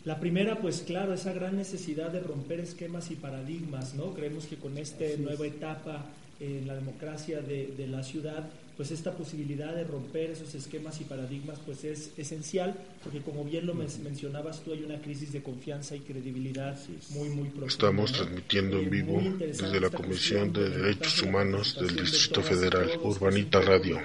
La primera, pues claro, esa gran necesidad de romper esquemas y paradigmas, ¿no? Creemos que con esta nueva etapa en la democracia de, la ciudad, pues esta posibilidad de romper esos esquemas y paradigmas pues es esencial, porque como bien lo mencionabas tú, hay una crisis de confianza y credibilidad muy, muy profunda. Estamos transmitiendo en vivo desde la Comisión de Derechos Humanos del Distrito Federal, Urbanita Radio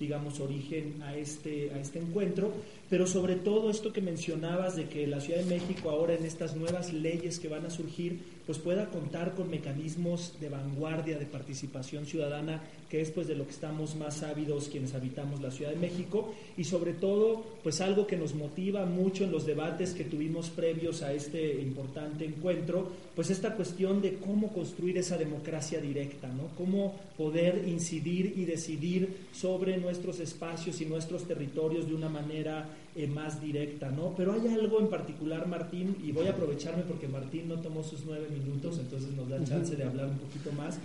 digamos, origen a este, a este encuentro, pero sobre todo esto que mencionabas de que la Ciudad de México ahora en estas nuevas leyes que van a surgir, pues pueda contar con mecanismos de vanguardia de participación ciudadana, que es pues de lo que estamos más ávidos quienes habitamos la Ciudad de México, y sobre todo pues algo que nos motiva mucho en los debates que tuvimos previos a este importante encuentro, pues esta cuestión de cómo construir esa democracia directa, ¿no? Cómo poder incidir y decidir sobre nuestros espacios y nuestros territorios de una manera eh, más directa, ¿no? Pero hay algo en particular, Martín, y voy a aprovecharme porque Martín no tomó sus nueve minutos, entonces nos da chance de hablar un poquito más.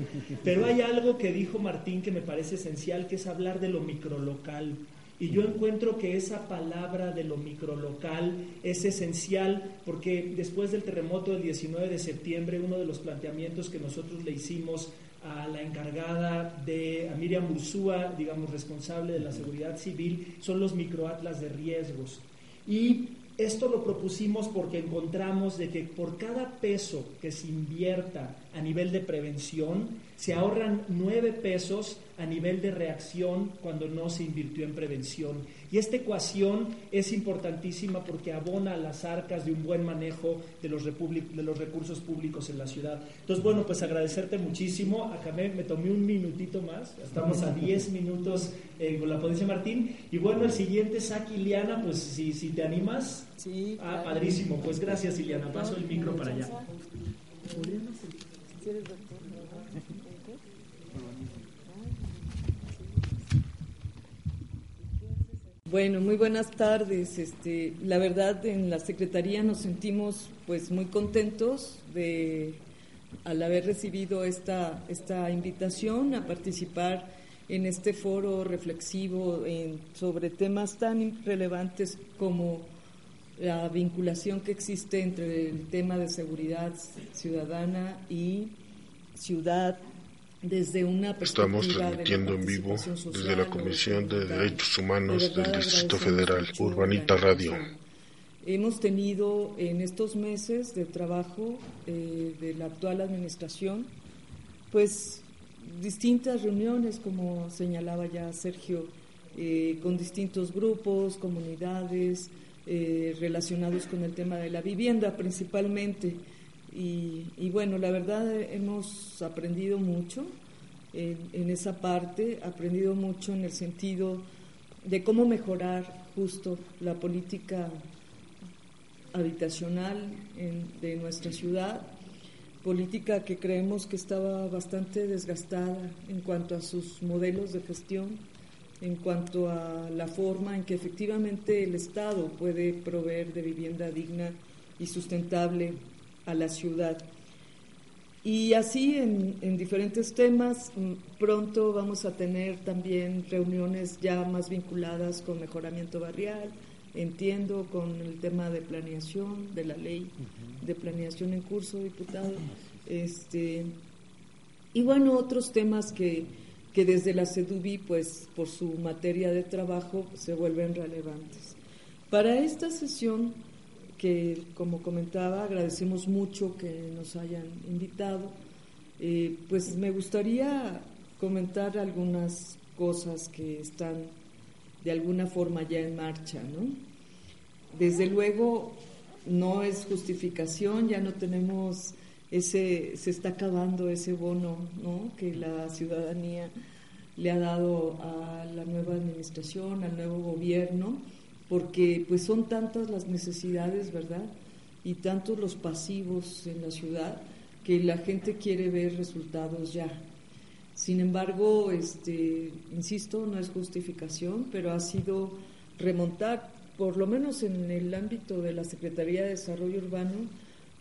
Pero hay algo que dijo Martín que me parece esencial, que es hablar de lo microlocal. Y yo encuentro que esa palabra de lo microlocal es esencial porque después del terremoto del 19 de septiembre, uno de los planteamientos que nosotros le hicimos a la encargada de, a Miriam Ursúa, digamos, responsable de la seguridad civil, son los microatlas de riesgos. Y esto lo propusimos porque encontramos de que por cada peso que se invierta a nivel de prevención, se ahorran nueve pesos a nivel de reacción cuando no se invirtió en prevención. Y esta ecuación es importantísima porque abona a las arcas de un buen manejo de los, de los recursos públicos en la ciudad. Entonces, bueno, pues agradecerte muchísimo. Acá me, me tomé un minutito más, estamos a 10 *laughs* minutos eh, con la ponencia Martín. Y bueno, el siguiente es aquí, Iliana, pues si, si te animas. Sí. Ah, padrísimo. Pues gracias, Iliana. Paso el micro para allá. Bueno, muy buenas tardes. Este, la verdad, en la Secretaría nos sentimos pues muy contentos de al haber recibido esta, esta invitación a participar en este foro reflexivo sobre temas tan relevantes como la vinculación que existe entre el tema de seguridad ciudadana y ciudad desde una Estamos transmitiendo en vivo desde la Comisión de Derechos Humanos del Distrito Federal, Urbanita Radio. Hemos tenido en estos meses de trabajo eh, de la actual administración, pues distintas reuniones, como señalaba ya Sergio, eh, con distintos grupos, comunidades eh, relacionados con el tema de la vivienda principalmente. Y, bueno, la verdad hemos aprendido mucho en, esa parte, aprendido mucho en el sentido de cómo mejorar justo la política habitacional de nuestra ciudad, política que creemos que estaba bastante desgastada en cuanto a sus modelos de gestión, en cuanto a la forma en que efectivamente el Estado puede proveer de vivienda digna y sustentable a la ciudad. Y así en, en, diferentes temas, mm, pronto vamos a tener también reuniones ya más vinculadas con mejoramiento barrial, entiendo, con el tema de planeación, de la ley de planeación en curso, diputado. Este, y bueno, otros temas que, que desde la CEDUBI, pues por su materia de trabajo, se vuelven relevantes. Para esta sesión que, como comentaba, agradecemos mucho que nos hayan invitado. Eh, pues me gustaría comentar algunas cosas que están de alguna forma ya en marcha, ¿no? Desde luego no es justificación, ya no tenemos ese, se está acabando ese bono, ¿no? Que la ciudadanía le ha dado a la nueva administración, al nuevo gobierno porque pues son tantas las necesidades, ¿verdad? Y tantos los pasivos en la ciudad que la gente quiere ver resultados ya. Sin embargo, este, insisto, no es justificación, pero ha sido remontar, por lo menos en el ámbito de la Secretaría de Desarrollo Urbano,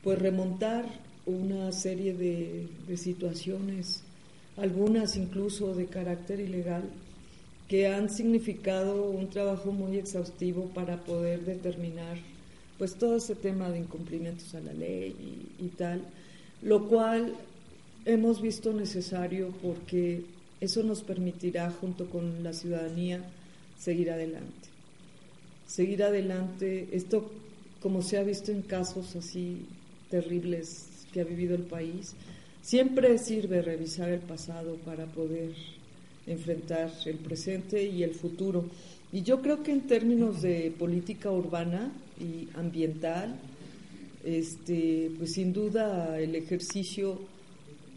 pues remontar una serie de, de situaciones, algunas incluso de carácter ilegal, que han significado un trabajo muy exhaustivo para poder determinar pues todo ese tema de incumplimientos a la ley y, tal, lo cual hemos visto necesario porque eso nos permitirá junto con la ciudadanía seguir adelante. Seguir adelante, esto como se ha visto en casos así terribles que ha vivido el país, siempre sirve revisar el pasado para poder enfrentar el presente y el futuro. Y yo creo que en términos de política urbana y ambiental, este, pues sin duda el ejercicio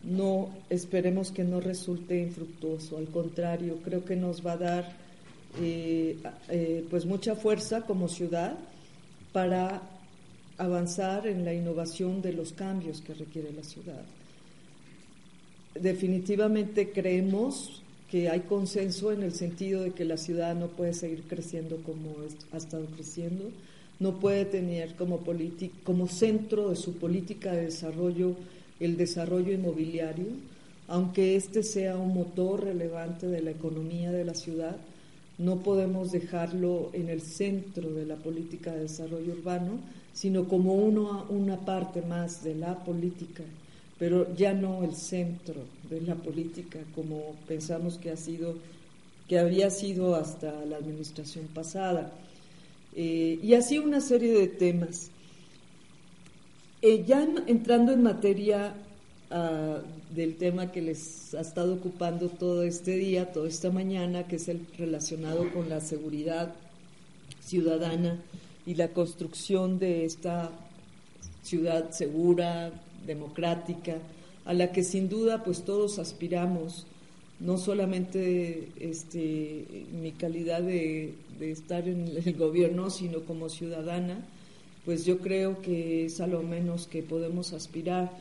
no esperemos que no resulte infructuoso, al contrario, creo que nos va a dar eh, eh, pues mucha fuerza como ciudad para avanzar en la innovación de los cambios que requiere la ciudad. Definitivamente creemos que hay consenso en el sentido de que la ciudad no puede seguir creciendo como ha estado creciendo, no puede tener como, como centro de su política de desarrollo el desarrollo inmobiliario, aunque este sea un motor relevante de la economía de la ciudad, no podemos dejarlo en el centro de la política de desarrollo urbano, sino como una parte más de la política pero ya no el centro de la política como pensamos que ha sido que había sido hasta la administración pasada. Eh, y así una serie de temas. Eh, ya entrando en materia ah, del tema que les ha estado ocupando todo este día, toda esta mañana, que es el relacionado con la seguridad ciudadana y la construcción de esta ciudad segura, democrática, a la que sin duda pues todos aspiramos, no solamente este, mi calidad de, estar en el gobierno, sino como ciudadana, pues yo creo que es a lo menos que podemos aspirar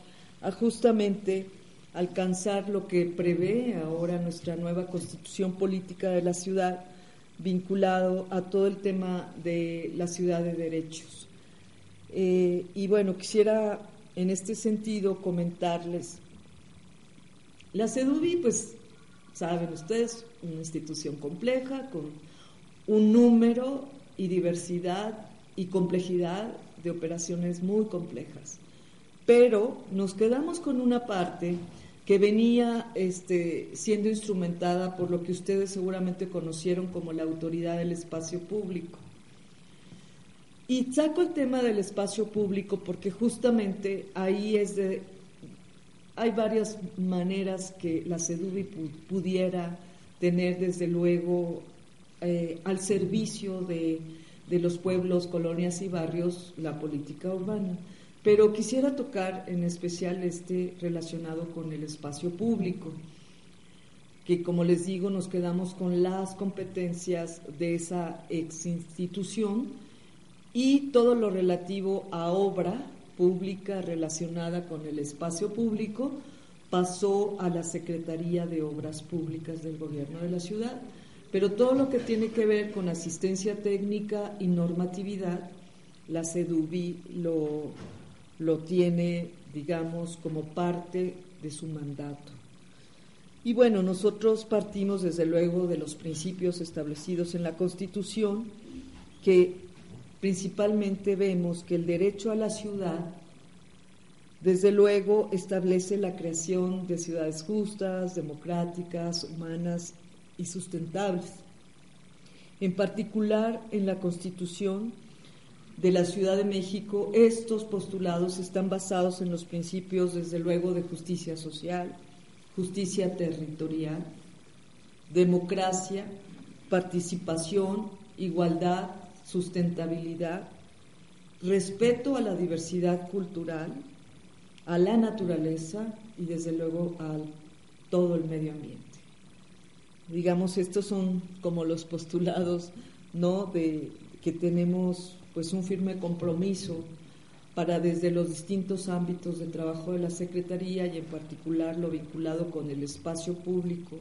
a justamente alcanzar lo que prevé ahora nuestra nueva constitución política de la ciudad, vinculado a todo el tema de la ciudad de derechos. Eh, y bueno, quisiera en este sentido comentarles. La CEDUBI, pues, saben ustedes, una institución compleja, con un número y diversidad y complejidad de operaciones muy complejas. Pero nos quedamos con una parte que venía este, siendo instrumentada por lo que ustedes seguramente conocieron como la autoridad del espacio público. Y saco el tema del espacio público porque justamente ahí es de... Hay varias maneras que la CEDUBI pudiera tener, desde luego, eh, al servicio de, de los pueblos, colonias y barrios la política urbana. Pero quisiera tocar en especial este relacionado con el espacio público, que como les digo nos quedamos con las competencias de esa ex institución y todo lo relativo a obra pública relacionada con el espacio público pasó a la Secretaría de Obras Públicas del Gobierno de la Ciudad. Pero todo lo que tiene que ver con asistencia técnica y normatividad, la CEDUBI lo, lo tiene, digamos, como parte de su mandato. Y bueno, nosotros partimos desde luego de los principios establecidos en la Constitución, que principalmente vemos que el derecho a la ciudad, desde luego, establece la creación de ciudades justas, democráticas, humanas y sustentables. En particular, en la Constitución de la Ciudad de México, estos postulados están basados en los principios, desde luego, de justicia social, justicia territorial, democracia, participación, igualdad, sustentabilidad, respeto a la diversidad cultural, a la naturaleza y desde luego a todo el medio ambiente digamos, estos son como los postulados, ¿no? De que tenemos pues un firme compromiso para desde los distintos ámbitos de trabajo de la Secretaría y en particular lo vinculado con el espacio público,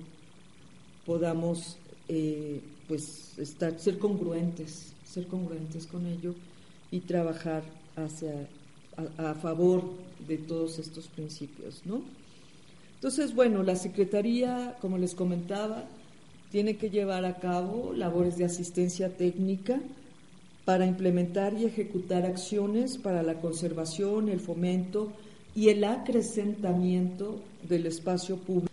podamos eh, pues estar, ser congruentes, ser congruentes con ello y trabajar hacia, a, a favor de todos estos principios, ¿no? Entonces, bueno, la Secretaría, como les comentaba, tiene que llevar a cabo labores de asistencia técnica para implementar y ejecutar acciones para la conservación, el fomento y el acrecentamiento del espacio público.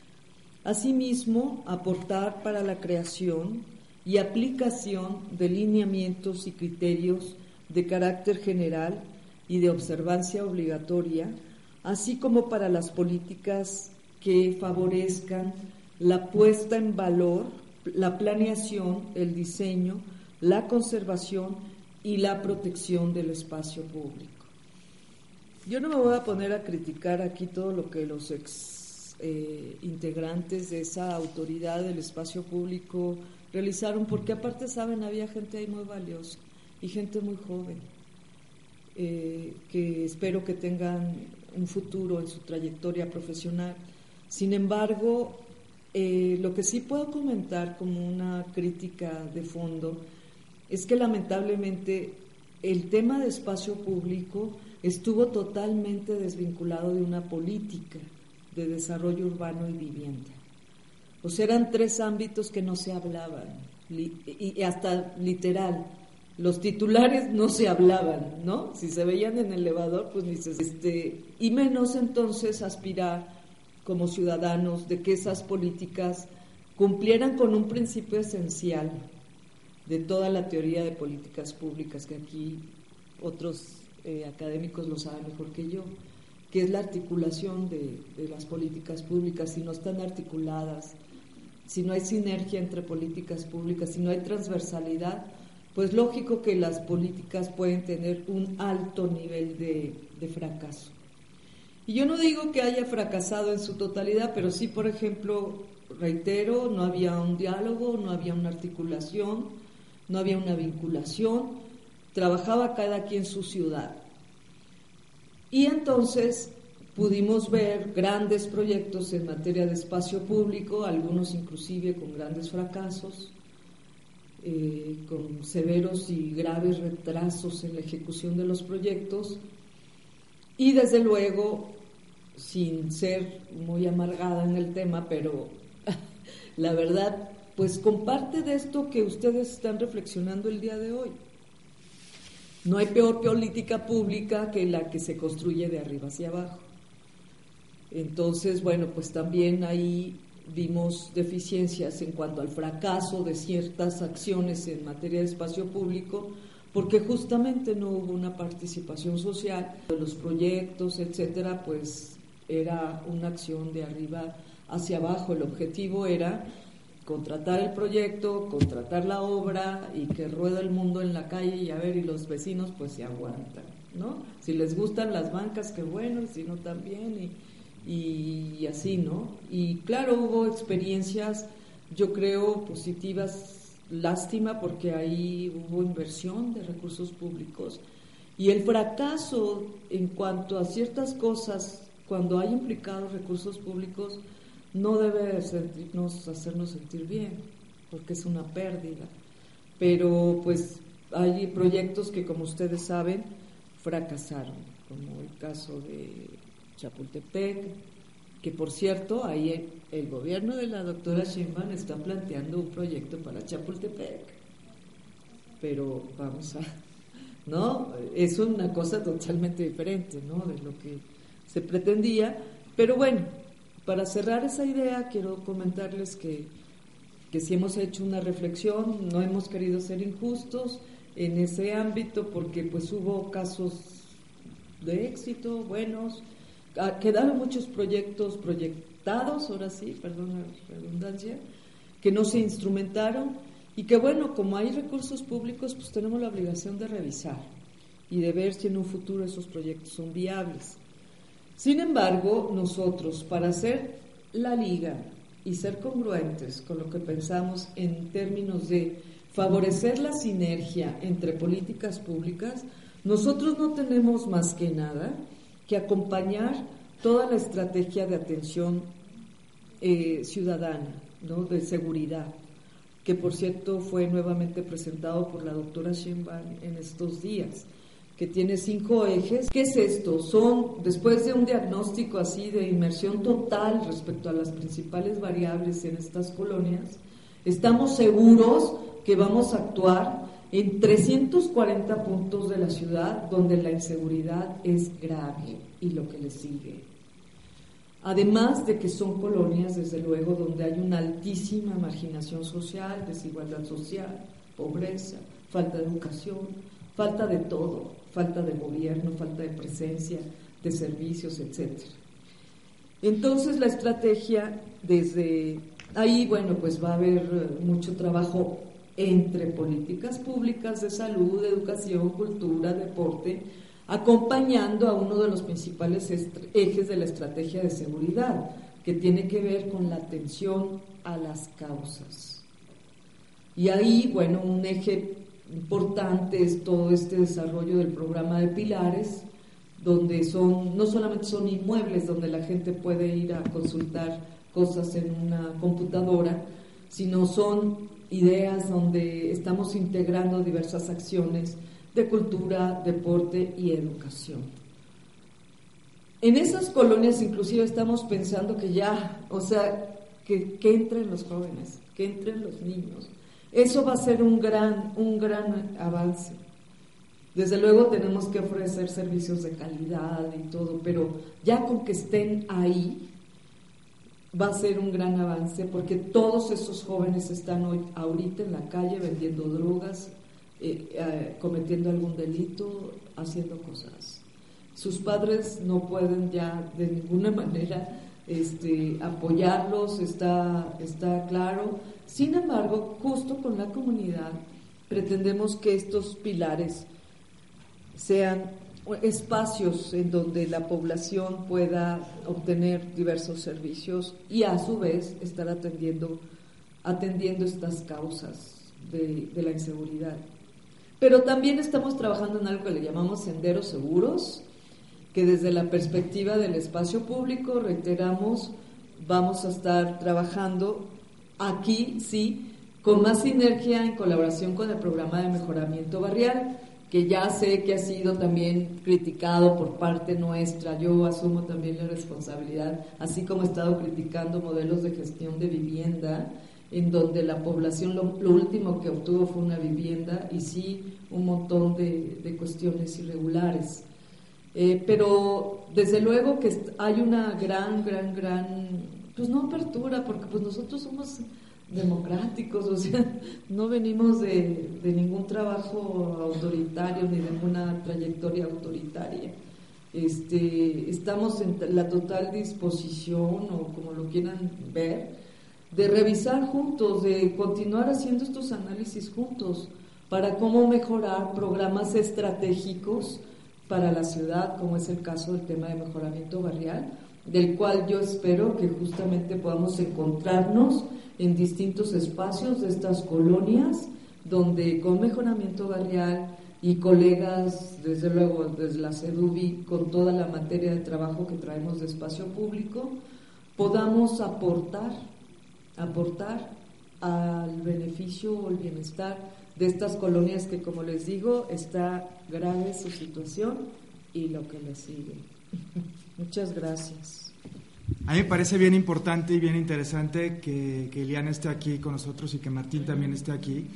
Asimismo, aportar para la creación y aplicación de lineamientos y criterios de carácter general y de observancia obligatoria, así como para las políticas que favorezcan la puesta en valor la planeación, el diseño, la conservación y la protección del espacio público. Yo no me voy a poner a criticar aquí todo lo que los ex eh, integrantes de esa autoridad del espacio público realizaron, porque aparte, saben, había gente ahí muy valiosa y gente muy joven, eh, que espero que tengan un futuro en su trayectoria profesional. Sin embargo, eh, lo que sí puedo comentar como una crítica de fondo es que lamentablemente el tema de espacio público estuvo totalmente desvinculado de una política de desarrollo urbano y vivienda. O sea, eran tres ámbitos que no se hablaban, y hasta literal, los titulares no se hablaban, ¿no? Si se veían en el elevador, pues ni se... Este, y menos entonces aspirar como ciudadanos de que esas políticas cumplieran con un principio esencial de toda la teoría de políticas públicas, que aquí otros eh, académicos lo saben mejor que yo, que es la articulación de, de las políticas públicas. Si no están articuladas, si no hay sinergia entre políticas públicas, si no hay transversalidad, pues lógico que las políticas pueden tener un alto nivel de, de fracaso. Y yo no digo que haya fracasado en su totalidad, pero sí, por ejemplo, reitero, no había un diálogo, no había una articulación, no había una vinculación, trabajaba cada quien su ciudad. Y entonces pudimos ver grandes proyectos en materia de espacio público, algunos inclusive con grandes fracasos, eh, con severos y graves retrasos en la ejecución de los proyectos, y desde luego, sin ser muy amargada en el tema, pero *laughs* la verdad, pues comparte de esto que ustedes están reflexionando el día de hoy. No hay peor política pública que la que se construye de arriba hacia abajo. Entonces, bueno, pues también ahí vimos deficiencias en cuanto al fracaso de ciertas acciones en materia de espacio público, porque justamente no hubo una participación social de los proyectos, etcétera, pues era una acción de arriba hacia abajo. El objetivo era contratar el proyecto, contratar la obra y que rueda el mundo en la calle y a ver, y los vecinos pues se aguantan. ¿no? Si les gustan las bancas, qué bueno, y si no también, y, y así, ¿no? Y claro, hubo experiencias, yo creo, positivas, lástima porque ahí hubo inversión de recursos públicos, y el fracaso en cuanto a ciertas cosas, cuando hay implicados recursos públicos, no debe sentirnos, hacernos sentir bien, porque es una pérdida. Pero pues hay proyectos que, como ustedes saben, fracasaron, como el caso de Chapultepec, que por cierto, ahí el, gobierno de la doctora Sheinbaum está planteando un proyecto para Chapultepec. Pero vamos a, ¿no? Es una cosa totalmente diferente, ¿no? De lo que se pretendía. Pero bueno, para cerrar esa idea, quiero comentarles que, que si hemos hecho una reflexión, no hemos querido ser injustos, en ese ámbito porque pues hubo casos de éxito buenos, ah, quedaron muchos proyectos proyectados, ahora sí, perdón la redundancia, que no se instrumentaron y que bueno, como hay recursos públicos, pues tenemos la obligación de revisar y de ver si en un futuro esos proyectos son viables. Sin embargo, nosotros, para hacer la liga y ser congruentes con lo que pensamos en términos de favorecer la sinergia entre políticas públicas, nosotros no tenemos más que nada que acompañar toda la estrategia de atención eh, ciudadana, ¿no? de seguridad, que por cierto fue nuevamente presentado por la doctora Sheinbaum en estos días, que tiene cinco ejes. ¿Qué es esto? Son, después de un diagnóstico así de inmersión total respecto a las principales variables en estas colonias, estamos seguros que vamos a actuar en 340 puntos de la ciudad donde la inseguridad es grave y lo que le sigue. Además de que son colonias, desde luego, donde hay una altísima marginación social, desigualdad social, pobreza, falta de educación, falta de todo, falta de gobierno, falta de presencia, de servicios, etc. Entonces la estrategia desde ahí, bueno, pues va a haber eh, mucho trabajo entre políticas públicas de salud, educación, cultura, deporte, acompañando a uno de los principales ejes de la estrategia de seguridad, que tiene que ver con la atención a las causas. Y ahí, bueno, un eje importante es todo este desarrollo del programa de pilares, donde son, no solamente son inmuebles donde la gente puede ir a consultar cosas en una computadora, sino son ideas donde estamos integrando diversas acciones de cultura, deporte y educación. En esas colonias inclusive estamos pensando que ya, o sea, que, que entren los jóvenes, que entren los niños. Eso va a ser un gran, un gran avance. Desde luego tenemos que ofrecer servicios de calidad y todo, pero ya con que estén ahí, va a ser un gran avance porque todos esos jóvenes están hoy ahorita en la calle vendiendo drogas, eh, eh, cometiendo algún delito, haciendo cosas. Sus padres no pueden ya de ninguna *laughs* manera este, apoyarlos, está, está claro. Sin embargo, justo con la comunidad pretendemos que estos pilares sean espacios en donde la población pueda obtener diversos servicios y a su vez estar atendiendo, atendiendo estas causas de, de la inseguridad. Pero también estamos trabajando en algo que le llamamos senderos seguros, que desde la perspectiva del espacio público, reiteramos, vamos a estar trabajando aquí, sí, con más sinergia en colaboración con el programa de mejoramiento barrial que ya sé que ha sido también criticado por parte nuestra, yo asumo también la responsabilidad, así como he estado criticando modelos de gestión de vivienda, en donde la población lo, último que obtuvo fue una vivienda y sí un montón de, cuestiones irregulares. Eh, pero desde luego que hay una gran, gran, gran, pues no apertura, porque pues nosotros somos democráticos, *laughs* o sea, no venimos de, ningún trabajo autoritario ni de ninguna trayectoria autoritaria. Este, estamos en la total disposición, o como lo quieran ver, de revisar juntos, de continuar haciendo estos análisis juntos para cómo mejorar programas estratégicos para la ciudad, como es el caso del tema de mejoramiento barrial, del cual yo espero que justamente podamos encontrarnos en distintos espacios de estas colonias, donde con mejoramiento barrial y colegas, desde luego desde la CEDUBI, con toda la materia de trabajo que traemos de espacio público, podamos aportar, aportar al beneficio o el bienestar de estas colonias que, como les digo, está grave su situación y lo que le sigue. Muchas gracias. A mí me parece bien importante y bien interesante que, que Eliana esté aquí con nosotros y que Martín también esté aquí,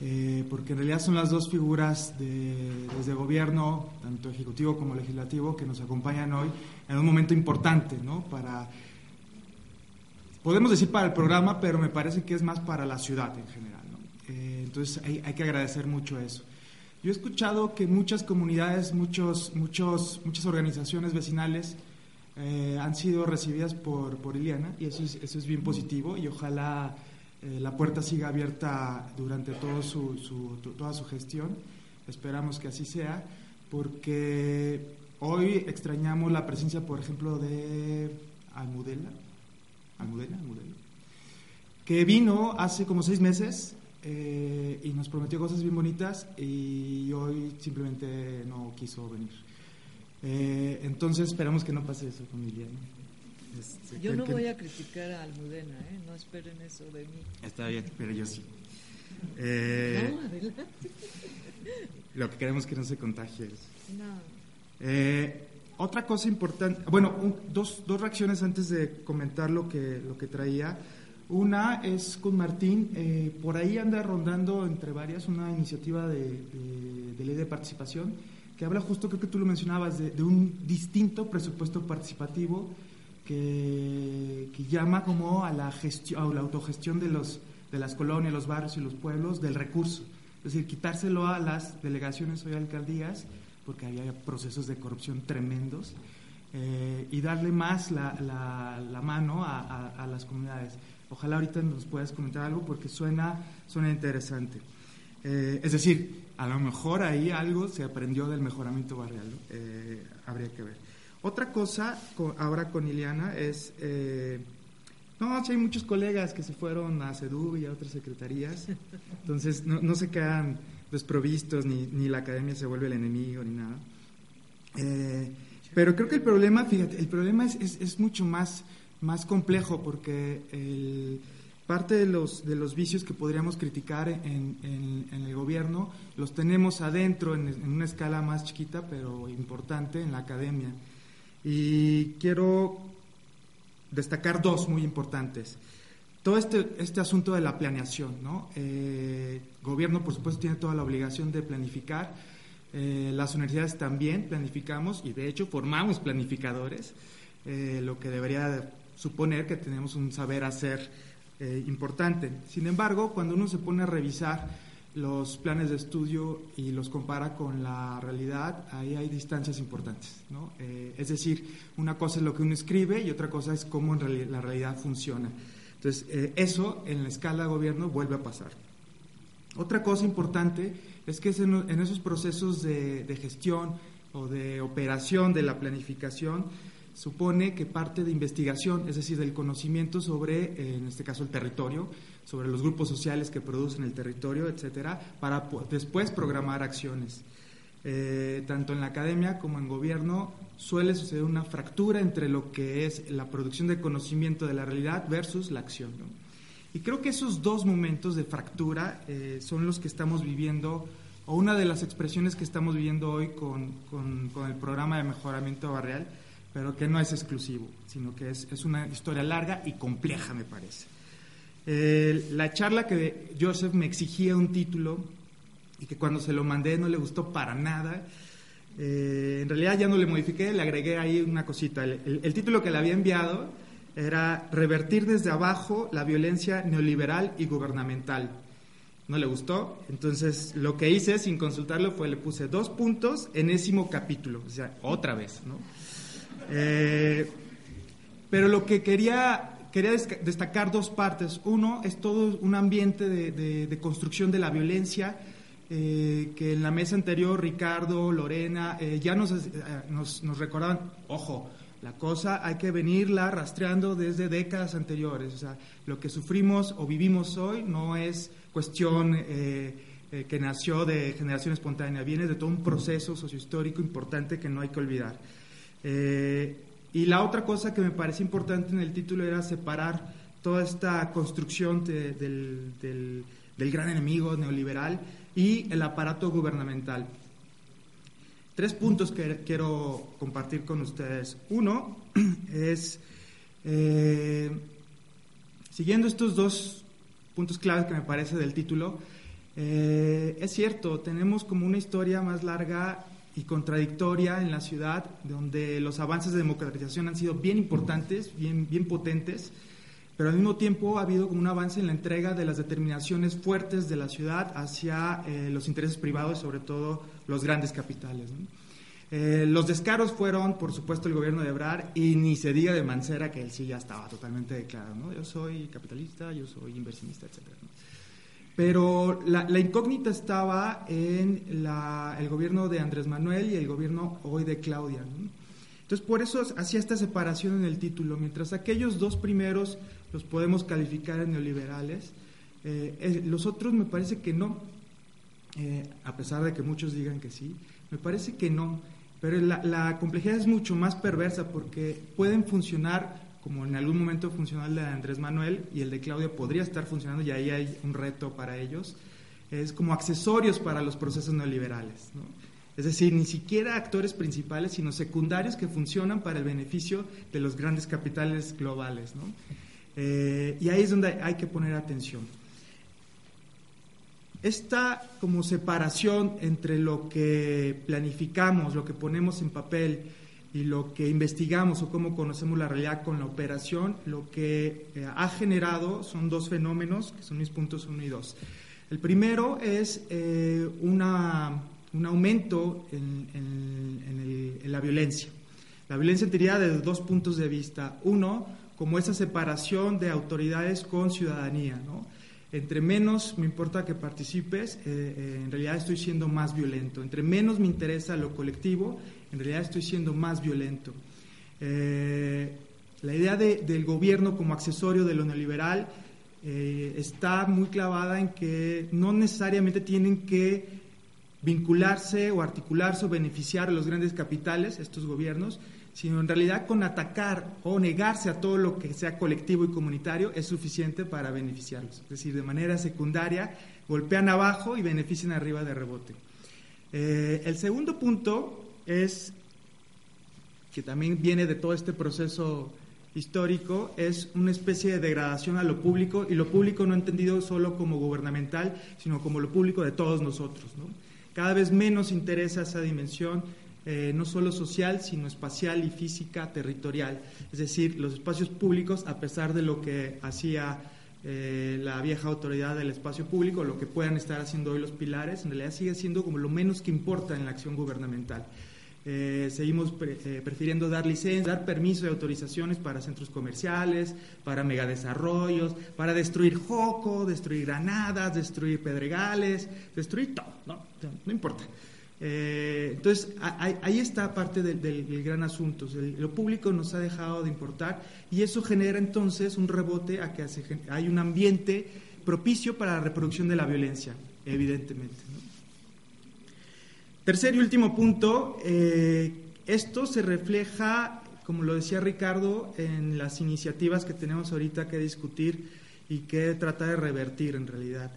eh, porque en realidad son las dos figuras de, desde gobierno, tanto ejecutivo como legislativo, que nos acompañan hoy en un momento importante, ¿no? Para, podemos decir para el programa, pero me parece que es más para la ciudad en general, entonces hay, que agradecer mucho eso. Yo he escuchado que muchas comunidades, muchos, muchos, muchas organizaciones vecinales eh, han sido recibidas por, por Iliana y eso es, eso es bien positivo y ojalá eh, la puerta siga abierta durante su, toda su gestión. Esperamos que así sea porque hoy extrañamos la presencia, por ejemplo, de Almudena, Almudena, Almudena que vino hace como seis meses eh, y nos prometió cosas bien bonitas y hoy simplemente no quiso venir. Eh, entonces esperamos que no pase eso con Liliana. Este, yo no que... voy a criticar a Almudena, ¿eh? no esperen eso de mí. Está bien, pero yo sí. Eh, no, adelante. Lo que queremos es que no se contagie. No. Eh, otra cosa importante, bueno, un, dos, dos reacciones antes de comentar lo que, lo que traía. Una es con Martín, eh, por ahí anda rondando entre varias una iniciativa de, ley de participación que habla justo, creo que tú lo mencionabas, de, un distinto presupuesto participativo que, llama como a la, gestión, a la autogestión de, los, de las colonias, los barrios y los pueblos del recurso. Es decir, quitárselo a las delegaciones o alcaldías, porque había procesos de corrupción tremendos, eh, y darle más la, mano a las comunidades. Ojalá ahorita nos puedas comentar algo porque suena, suena interesante. Eh, es decir, a lo mejor ahí algo se aprendió del mejoramiento barrial, eh, habría que ver. Otra cosa con, ahora con Iliana es, eh, no, sí hay muchos colegas que se fueron a CEDUB y a otras secretarías, entonces no, no se quedan desprovistos ni, ni, la academia se vuelve el enemigo ni nada. pero creo que el problema, fíjate, el problema es, es, es mucho más más complejo porque el, parte de los, de los vicios que podríamos criticar en, en, el gobierno los tenemos adentro en, en, una escala más chiquita pero importante en la academia. Y quiero destacar dos muy importantes. Todo este, este asunto de la planeación, ¿no? Eh, gobierno, por supuesto, tiene toda la obligación de planificar. Eh, las universidades también planificamos y, de hecho, formamos planificadores, eh, lo que debería suponer que tenemos un saber hacer eh, importante. Sin embargo, cuando uno se pone a revisar los planes de estudio y los compara con la realidad, ahí hay distancias importantes. Eh, es decir, una cosa es lo que uno escribe y otra cosa es cómo la realidad funciona. Entonces, eh, eso en la escala de gobierno vuelve a pasar. Otra cosa importante es que en, esos procesos de gestión o de operación de la planificación, supone que parte de investigación, es decir, del conocimiento sobre, en este caso, el territorio, sobre los grupos sociales que producen el territorio, etcétera, para después programar acciones. Eh, tanto en la academia como en gobierno suele suceder una fractura entre lo que es la producción de conocimiento de la realidad versus la acción. Y creo que esos dos momentos de fractura eh, son los que estamos viviendo, o una de las expresiones que estamos viviendo hoy con, con, con el programa de mejoramiento barrial, pero que no es exclusivo, sino que es, es una historia larga y compleja, me parece. Eh, la charla que Joseph me exigía un título y que cuando se lo mandé no le gustó para nada. Eh, en realidad ya no le modifiqué, le agregué ahí una cosita. El, el, el, título que le había enviado era Revertir desde abajo la violencia neoliberal y gubernamental. No le gustó, entonces lo que hice sin consultarlo fue le puse dos puntos, enésimo capítulo, o sea, otra vez, ¿no? Eh, pero lo que quería, quería destacar dos partes. Uno es todo un ambiente de, construcción de la violencia eh, que en la mesa anterior Ricardo, Lorena, eh, ya nos, nos, nos, recordaban, ojo, la cosa hay que venirla rastreando desde décadas anteriores. O sea, lo que sufrimos o vivimos hoy no es cuestión que nació de generación espontánea, viene de todo un proceso sociohistórico importante que no hay que olvidar. Y la otra cosa que me parece importante en el título era separar toda esta construcción del, del, gran enemigo neoliberal y el aparato gubernamental. Tres puntos que quiero compartir con ustedes. Uno *clears throat* es, eh, siguiendo estos dos puntos claves que me parece del título, eh, es cierto, tenemos como una historia más larga y contradictoria en la ciudad, donde los avances de democratización han sido bien importantes, bien, bien potentes, pero al mismo tiempo ha habido un avance en la entrega de las determinaciones fuertes de la ciudad hacia eh, los intereses privados, sobre todo los grandes capitales. Eh, los descaros fueron, por supuesto, el gobierno de Ebrar y ni se diga de Mancera, que él sí ya estaba totalmente declarado. ¿no? Yo soy capitalista, yo soy inversionista, etc. Pero la, incógnita estaba en el gobierno de Andrés Manuel y el gobierno hoy de Claudia. Entonces, por eso hacía esta separación en el título. Mientras aquellos dos primeros los podemos calificar en neoliberales. Eh, los otros me parece que no, eh, a pesar de que muchos digan que sí, me parece que no. Pero la, complejidad es mucho más perversa porque pueden funcionar como en algún momento funcionó el de Andrés Manuel y el de Claudia podría estar funcionando y ahí hay un reto para ellos, es como accesorios para los procesos neoliberales. Es decir, ni siquiera actores principales, sino secundarios que funcionan para el beneficio de los grandes capitales globales. ¿no? Eh, y ahí es donde hay que poner atención. Esta como separación entre lo que planificamos, lo que ponemos en papel y lo que investigamos o cómo conocemos la realidad con la operación, lo que eh, ha generado son dos fenómenos, que son mis puntos uno y dos. El primero es eh, una, un aumento en, en, la violencia. La violencia tendría desde dos puntos de vista. Uno, como esa separación de autoridades con ciudadanía. ¿no? Entre menos me importa que participes, eh, eh, en realidad estoy siendo más violento. Entre menos me interesa lo colectivo, en realidad estoy siendo más violento. Eh, la idea del gobierno como accesorio de lo neoliberal está muy clavada en que no necesariamente tienen que vincularse o articularse o beneficiar a los grandes capitales, estos gobiernos, sino en realidad con atacar o negarse a todo lo que sea colectivo y comunitario es suficiente para beneficiarlos. Es decir, de manera secundaria, golpean abajo y benefician arriba de rebote. Eh, el segundo punto es, que también viene de todo este proceso histórico, es una especie de degradación a lo público, y lo público no entendido solo como gubernamental, sino como lo público de todos nosotros. Cada vez menos interesa esa dimensión eh, no solo social, sino espacial y física territorial. Es decir, los espacios públicos, a pesar de lo que hacía eh, la vieja autoridad del espacio público, lo que puedan estar haciendo hoy los pilares, en realidad sigue siendo como lo menos que importa en la acción gubernamental. Eh, seguimos prefiriendo dar licencias, dar permiso de autorizaciones para centros comerciales, para megadesarrollos, para destruir Joco, destruir granadas, destruir pedregales, destruir todo, no, no importa. Eh, entonces, ahí está parte del, gran asunto. lo público nos ha dejado de importar y eso genera entonces un rebote a que hay un ambiente propicio para la reproducción de la violencia, evidentemente. Tercer y último punto, eh, esto se refleja, como lo decía Ricardo, en las iniciativas que tenemos ahorita que discutir y que trata de revertir en realidad.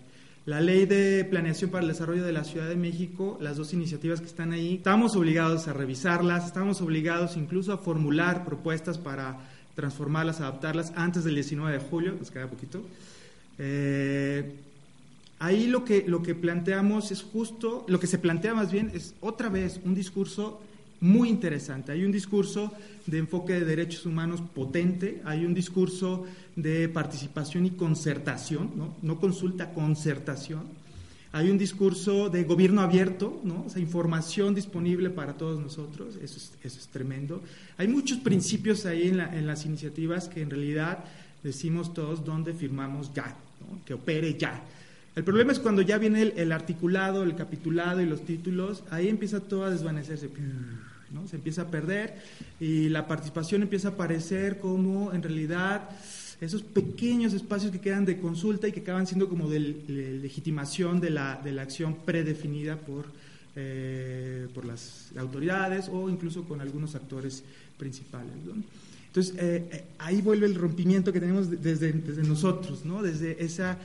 La ley de planeación para el desarrollo de la Ciudad de México, las dos iniciativas que están ahí, estamos obligados a revisarlas, estamos obligados incluso a formular propuestas para transformarlas, adaptarlas antes del 19 de julio, nos queda poquito. Eh, ahí lo que, lo que planteamos es justo, lo que se plantea más bien es otra vez un discurso muy interesante. Hay un discurso de enfoque de derechos humanos potente, hay un discurso de participación y concertación, no, consulta, concertación. Hay un discurso de gobierno abierto, ¿no? o información disponible para todos nosotros, eso es, eso es tremendo. Hay muchos principios ahí en, en, las iniciativas que en realidad decimos todos dónde firmamos ya, que opere ya. El problema es cuando ya viene el, articulado, el capitulado y los títulos, ahí empieza todo a desvanecerse, ¿no? se empieza a perder y la participación empieza a aparecer como en realidad esos pequeños espacios que quedan de consulta y que acaban siendo como de, legitimación de la, de la, acción predefinida por, eh, por las autoridades o incluso con algunos actores principales. Entonces, eh, eh, ahí vuelve el rompimiento que tenemos desde, desde nosotros, ¿no? desde esa,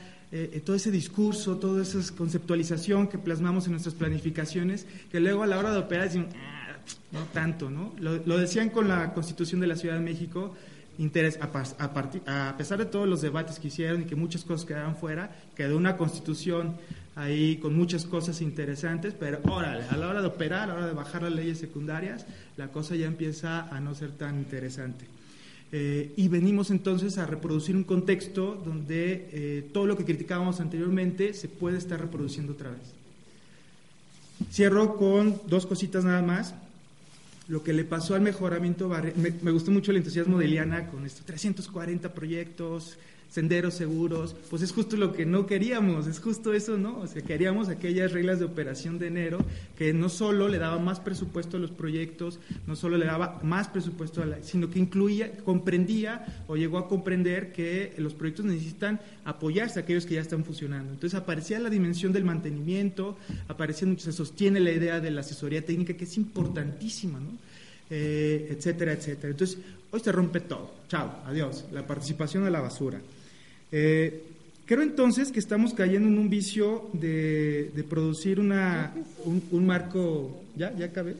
todo ese discurso, toda esa conceptualización que plasmamos en nuestras planificaciones, que luego a la hora de operar decimos, ah, no tanto, ¿no? Lo, decían con la Constitución de la Ciudad de México, a, a, pesar de todos los debates que hicieron y que muchas cosas quedaron fuera, quedó una constitución ahí con muchas cosas interesantes, pero órale, a la hora de operar, a la hora de bajar las leyes secundarias, la cosa ya empieza a no ser tan interesante. Eh, y venimos entonces a reproducir un contexto donde eh, todo lo que criticábamos anteriormente se puede estar reproduciendo otra vez. Cierro con dos cositas nada más lo que le pasó al mejoramiento me, me, gustó mucho el entusiasmo de Eliana con estos 340 proyectos, senderos seguros, pues es justo lo que no queríamos, es justo eso, ¿no? O sea, queríamos aquellas reglas de operación de enero que no solo le daba más presupuesto a los proyectos, no solo le daba más presupuesto, a la, sino que incluía, comprendía o llegó a comprender que los proyectos necesitan apoyarse a aquellos que ya están funcionando. Entonces aparecía la dimensión del mantenimiento, aparecía, se sostiene la idea de la asesoría técnica que es importantísima, ¿no? Eh, etcétera, etcétera. Entonces, hoy se rompe todo. Chao, adiós. La participación a la basura. Eh, creo entonces que estamos cayendo en un vicio de, producir una, un, marco. ¿Ya? ¿Ya acabé?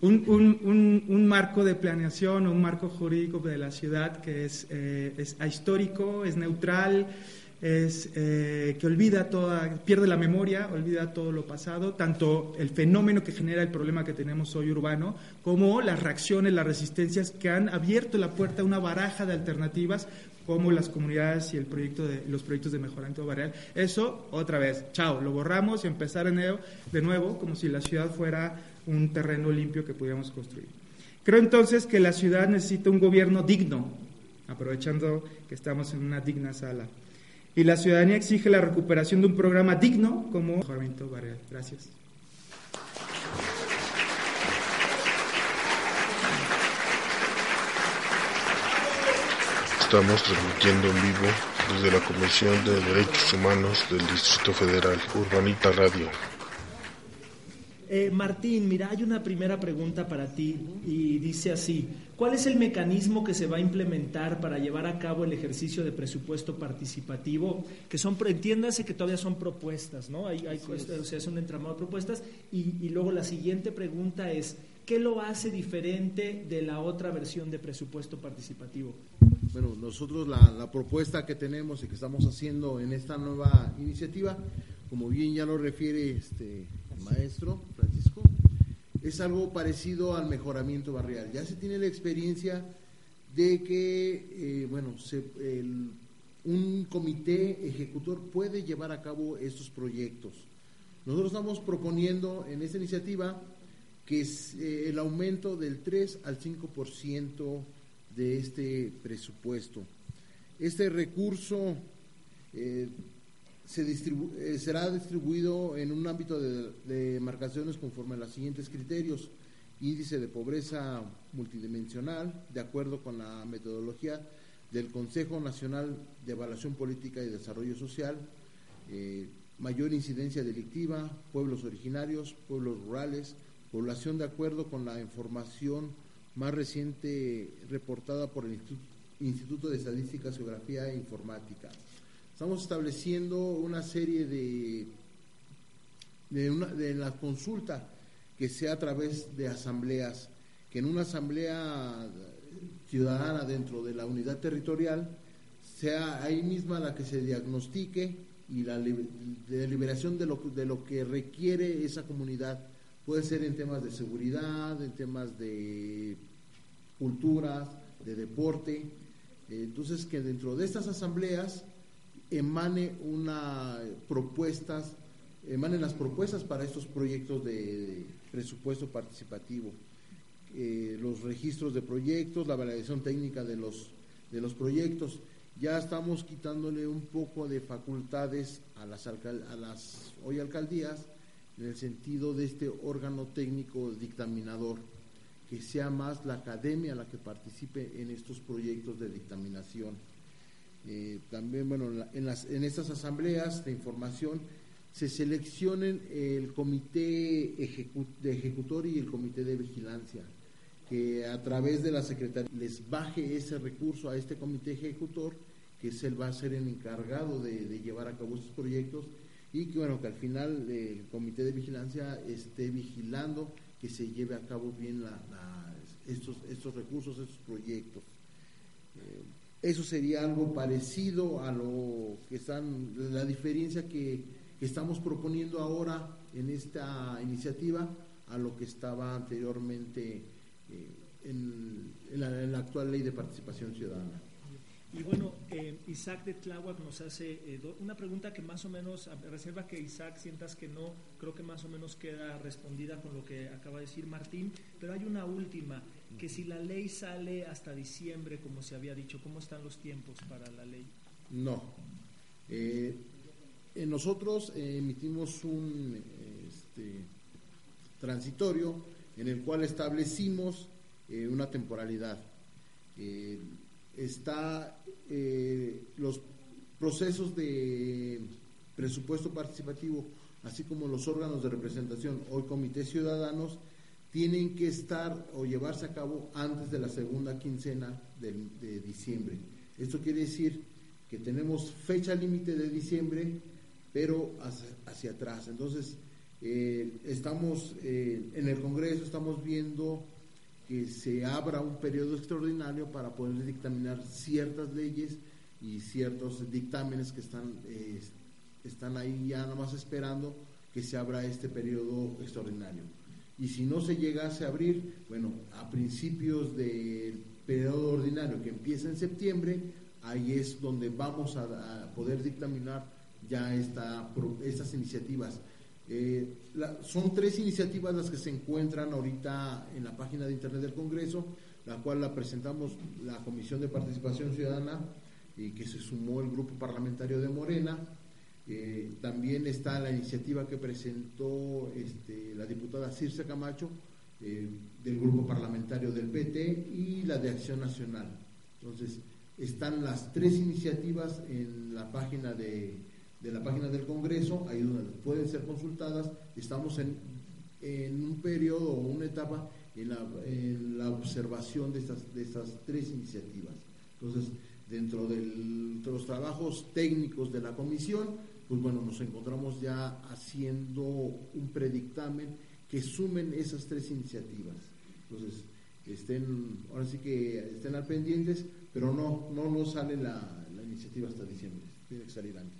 Un, un, un, marco de planeación o un marco jurídico de la ciudad que es, eh, es ahistórico, es neutral, es eh, que olvida toda, pierde la memoria, olvida todo lo pasado, tanto el fenómeno que genera el problema que tenemos hoy urbano, como las reacciones, las resistencias que han abierto la puerta a una baraja de alternativas como las comunidades y el proyecto de, los proyectos de mejoramiento barrial. Eso, otra vez, chao, lo borramos y empezar de nuevo, como si la ciudad fuera un terreno limpio que pudiéramos construir. Creo entonces que la ciudad necesita un gobierno digno, aprovechando que estamos en una digna sala y la ciudadanía exige la recuperación de un programa digno como mejoramiento barrial. Gracias. Estamos transmitiendo en vivo desde la Comisión de Derechos Humanos del Distrito Federal, Urbanita Radio. Eh, Martín, mira, hay una primera pregunta para ti y dice así, ¿cuál es el mecanismo que se va a implementar para llevar a cabo el ejercicio de presupuesto participativo? Que son, entiéndase que todavía son propuestas, ¿no? Hay, hay o sea, es un entramado de propuestas. Y, y luego la siguiente pregunta es, ¿qué lo hace diferente de la otra versión de presupuesto participativo? Bueno, nosotros la, propuesta que tenemos y que estamos haciendo en esta nueva iniciativa, como bien ya lo refiere este maestro Francisco, es algo parecido al mejoramiento barrial. Ya se tiene la experiencia de que, eh, bueno, un comité ejecutor puede llevar a cabo estos proyectos. Nosotros estamos proponiendo en esta iniciativa que es eh, el aumento del 3 al 5% de este presupuesto. Este recurso eh, eh, será distribuido en un ámbito de, marcaciones conforme a los siguientes criterios. Índice de pobreza multidimensional, de acuerdo con la metodología del Consejo Nacional de Evaluación Política y Desarrollo Social, mayor incidencia delictiva, pueblos originarios, pueblos rurales, población de acuerdo con la información más reciente reportada por el Instituto de Estadística, Geografía e Informática. Estamos estableciendo una serie de, de, una, de la consulta que sea a través de asambleas, que en una asamblea ciudadana dentro de la unidad territorial sea ahí misma la que se diagnostique y la deliberación de lo, de lo que requiere esa comunidad. Puede ser en temas de seguridad, en temas de cultura, de deporte. Entonces, que dentro de estas asambleas emane una propuestas, emanen las propuestas para estos proyectos de presupuesto participativo, eh, los registros de proyectos, la validación técnica de los, de los proyectos ya estamos quitándole un poco de facultades a las, a las hoy alcaldías en el sentido de este órgano técnico dictaminador, que sea más la academia la que participe en estos proyectos de dictaminación. Eh, también, bueno, en, las, en estas asambleas de información se seleccionen el comité de ejecutor y el comité de vigilancia, que a través de la secretaría les baje ese recurso a este comité ejecutor, que es el va a ser el encargado de, llevar a cabo estos proyectos y que bueno que al final el comité de vigilancia esté vigilando que se lleve a cabo bien estos, estos recursos, estos proyectos. Eh, eso sería algo parecido a lo que están, la diferencia que, estamos proponiendo ahora en esta iniciativa a lo que estaba anteriormente eh, en, la, actual ley de participación ciudadana. Y bueno, eh, Isaac de Tláhuac nos hace eh, una pregunta que más o menos, reserva que Isaac sientas que no, creo que más o menos queda respondida con lo que acaba de decir Martín, pero hay una última, que si la ley sale hasta diciembre, como se había dicho, ¿cómo están los tiempos para la ley? No. Eh, nosotros emitimos un este, transitorio en el cual establecimos una temporalidad está eh, los procesos de presupuesto participativo, así como los órganos de representación, hoy comités ciudadanos, tienen que estar o llevarse a cabo antes de la segunda quincena de, diciembre. Esto quiere decir que tenemos fecha límite de diciembre, pero hacia, atrás. Entonces, eh, estamos eh, en el Congreso, estamos viendo que se abra un periodo extraordinario para poder dictaminar ciertas leyes y ciertos dictámenes que están, eh, están ahí ya nada más esperando que se abra este periodo extraordinario. Y si no se llegase a abrir, bueno, a principios del periodo ordinario que empieza en septiembre, ahí es donde vamos a, poder dictaminar ya esta, estas iniciativas eh, son tres iniciativas las que se encuentran ahorita en la página de internet del Congreso, la cual la presentamos la Comisión de Participación Ciudadana y que se sumó el grupo parlamentario de Morena. Eh, también está la iniciativa que presentó este, la diputada Circe Camacho eh, del grupo parlamentario del PT y la de Acción Nacional. Entonces, están las tres iniciativas en la página de de la página del Congreso, ahí donde pueden ser consultadas. Estamos en, en un periodo o una etapa en la, observación de estas, de estas tres iniciativas. Entonces, dentro de los trabajos técnicos de la comisión, pues bueno, nos encontramos ya haciendo un predictamen que sumen esas tres iniciativas. Entonces, estén, ahora sí que estén al pendientes, pero no, no nos sale la, la iniciativa hasta diciembre, tiene que salir antes.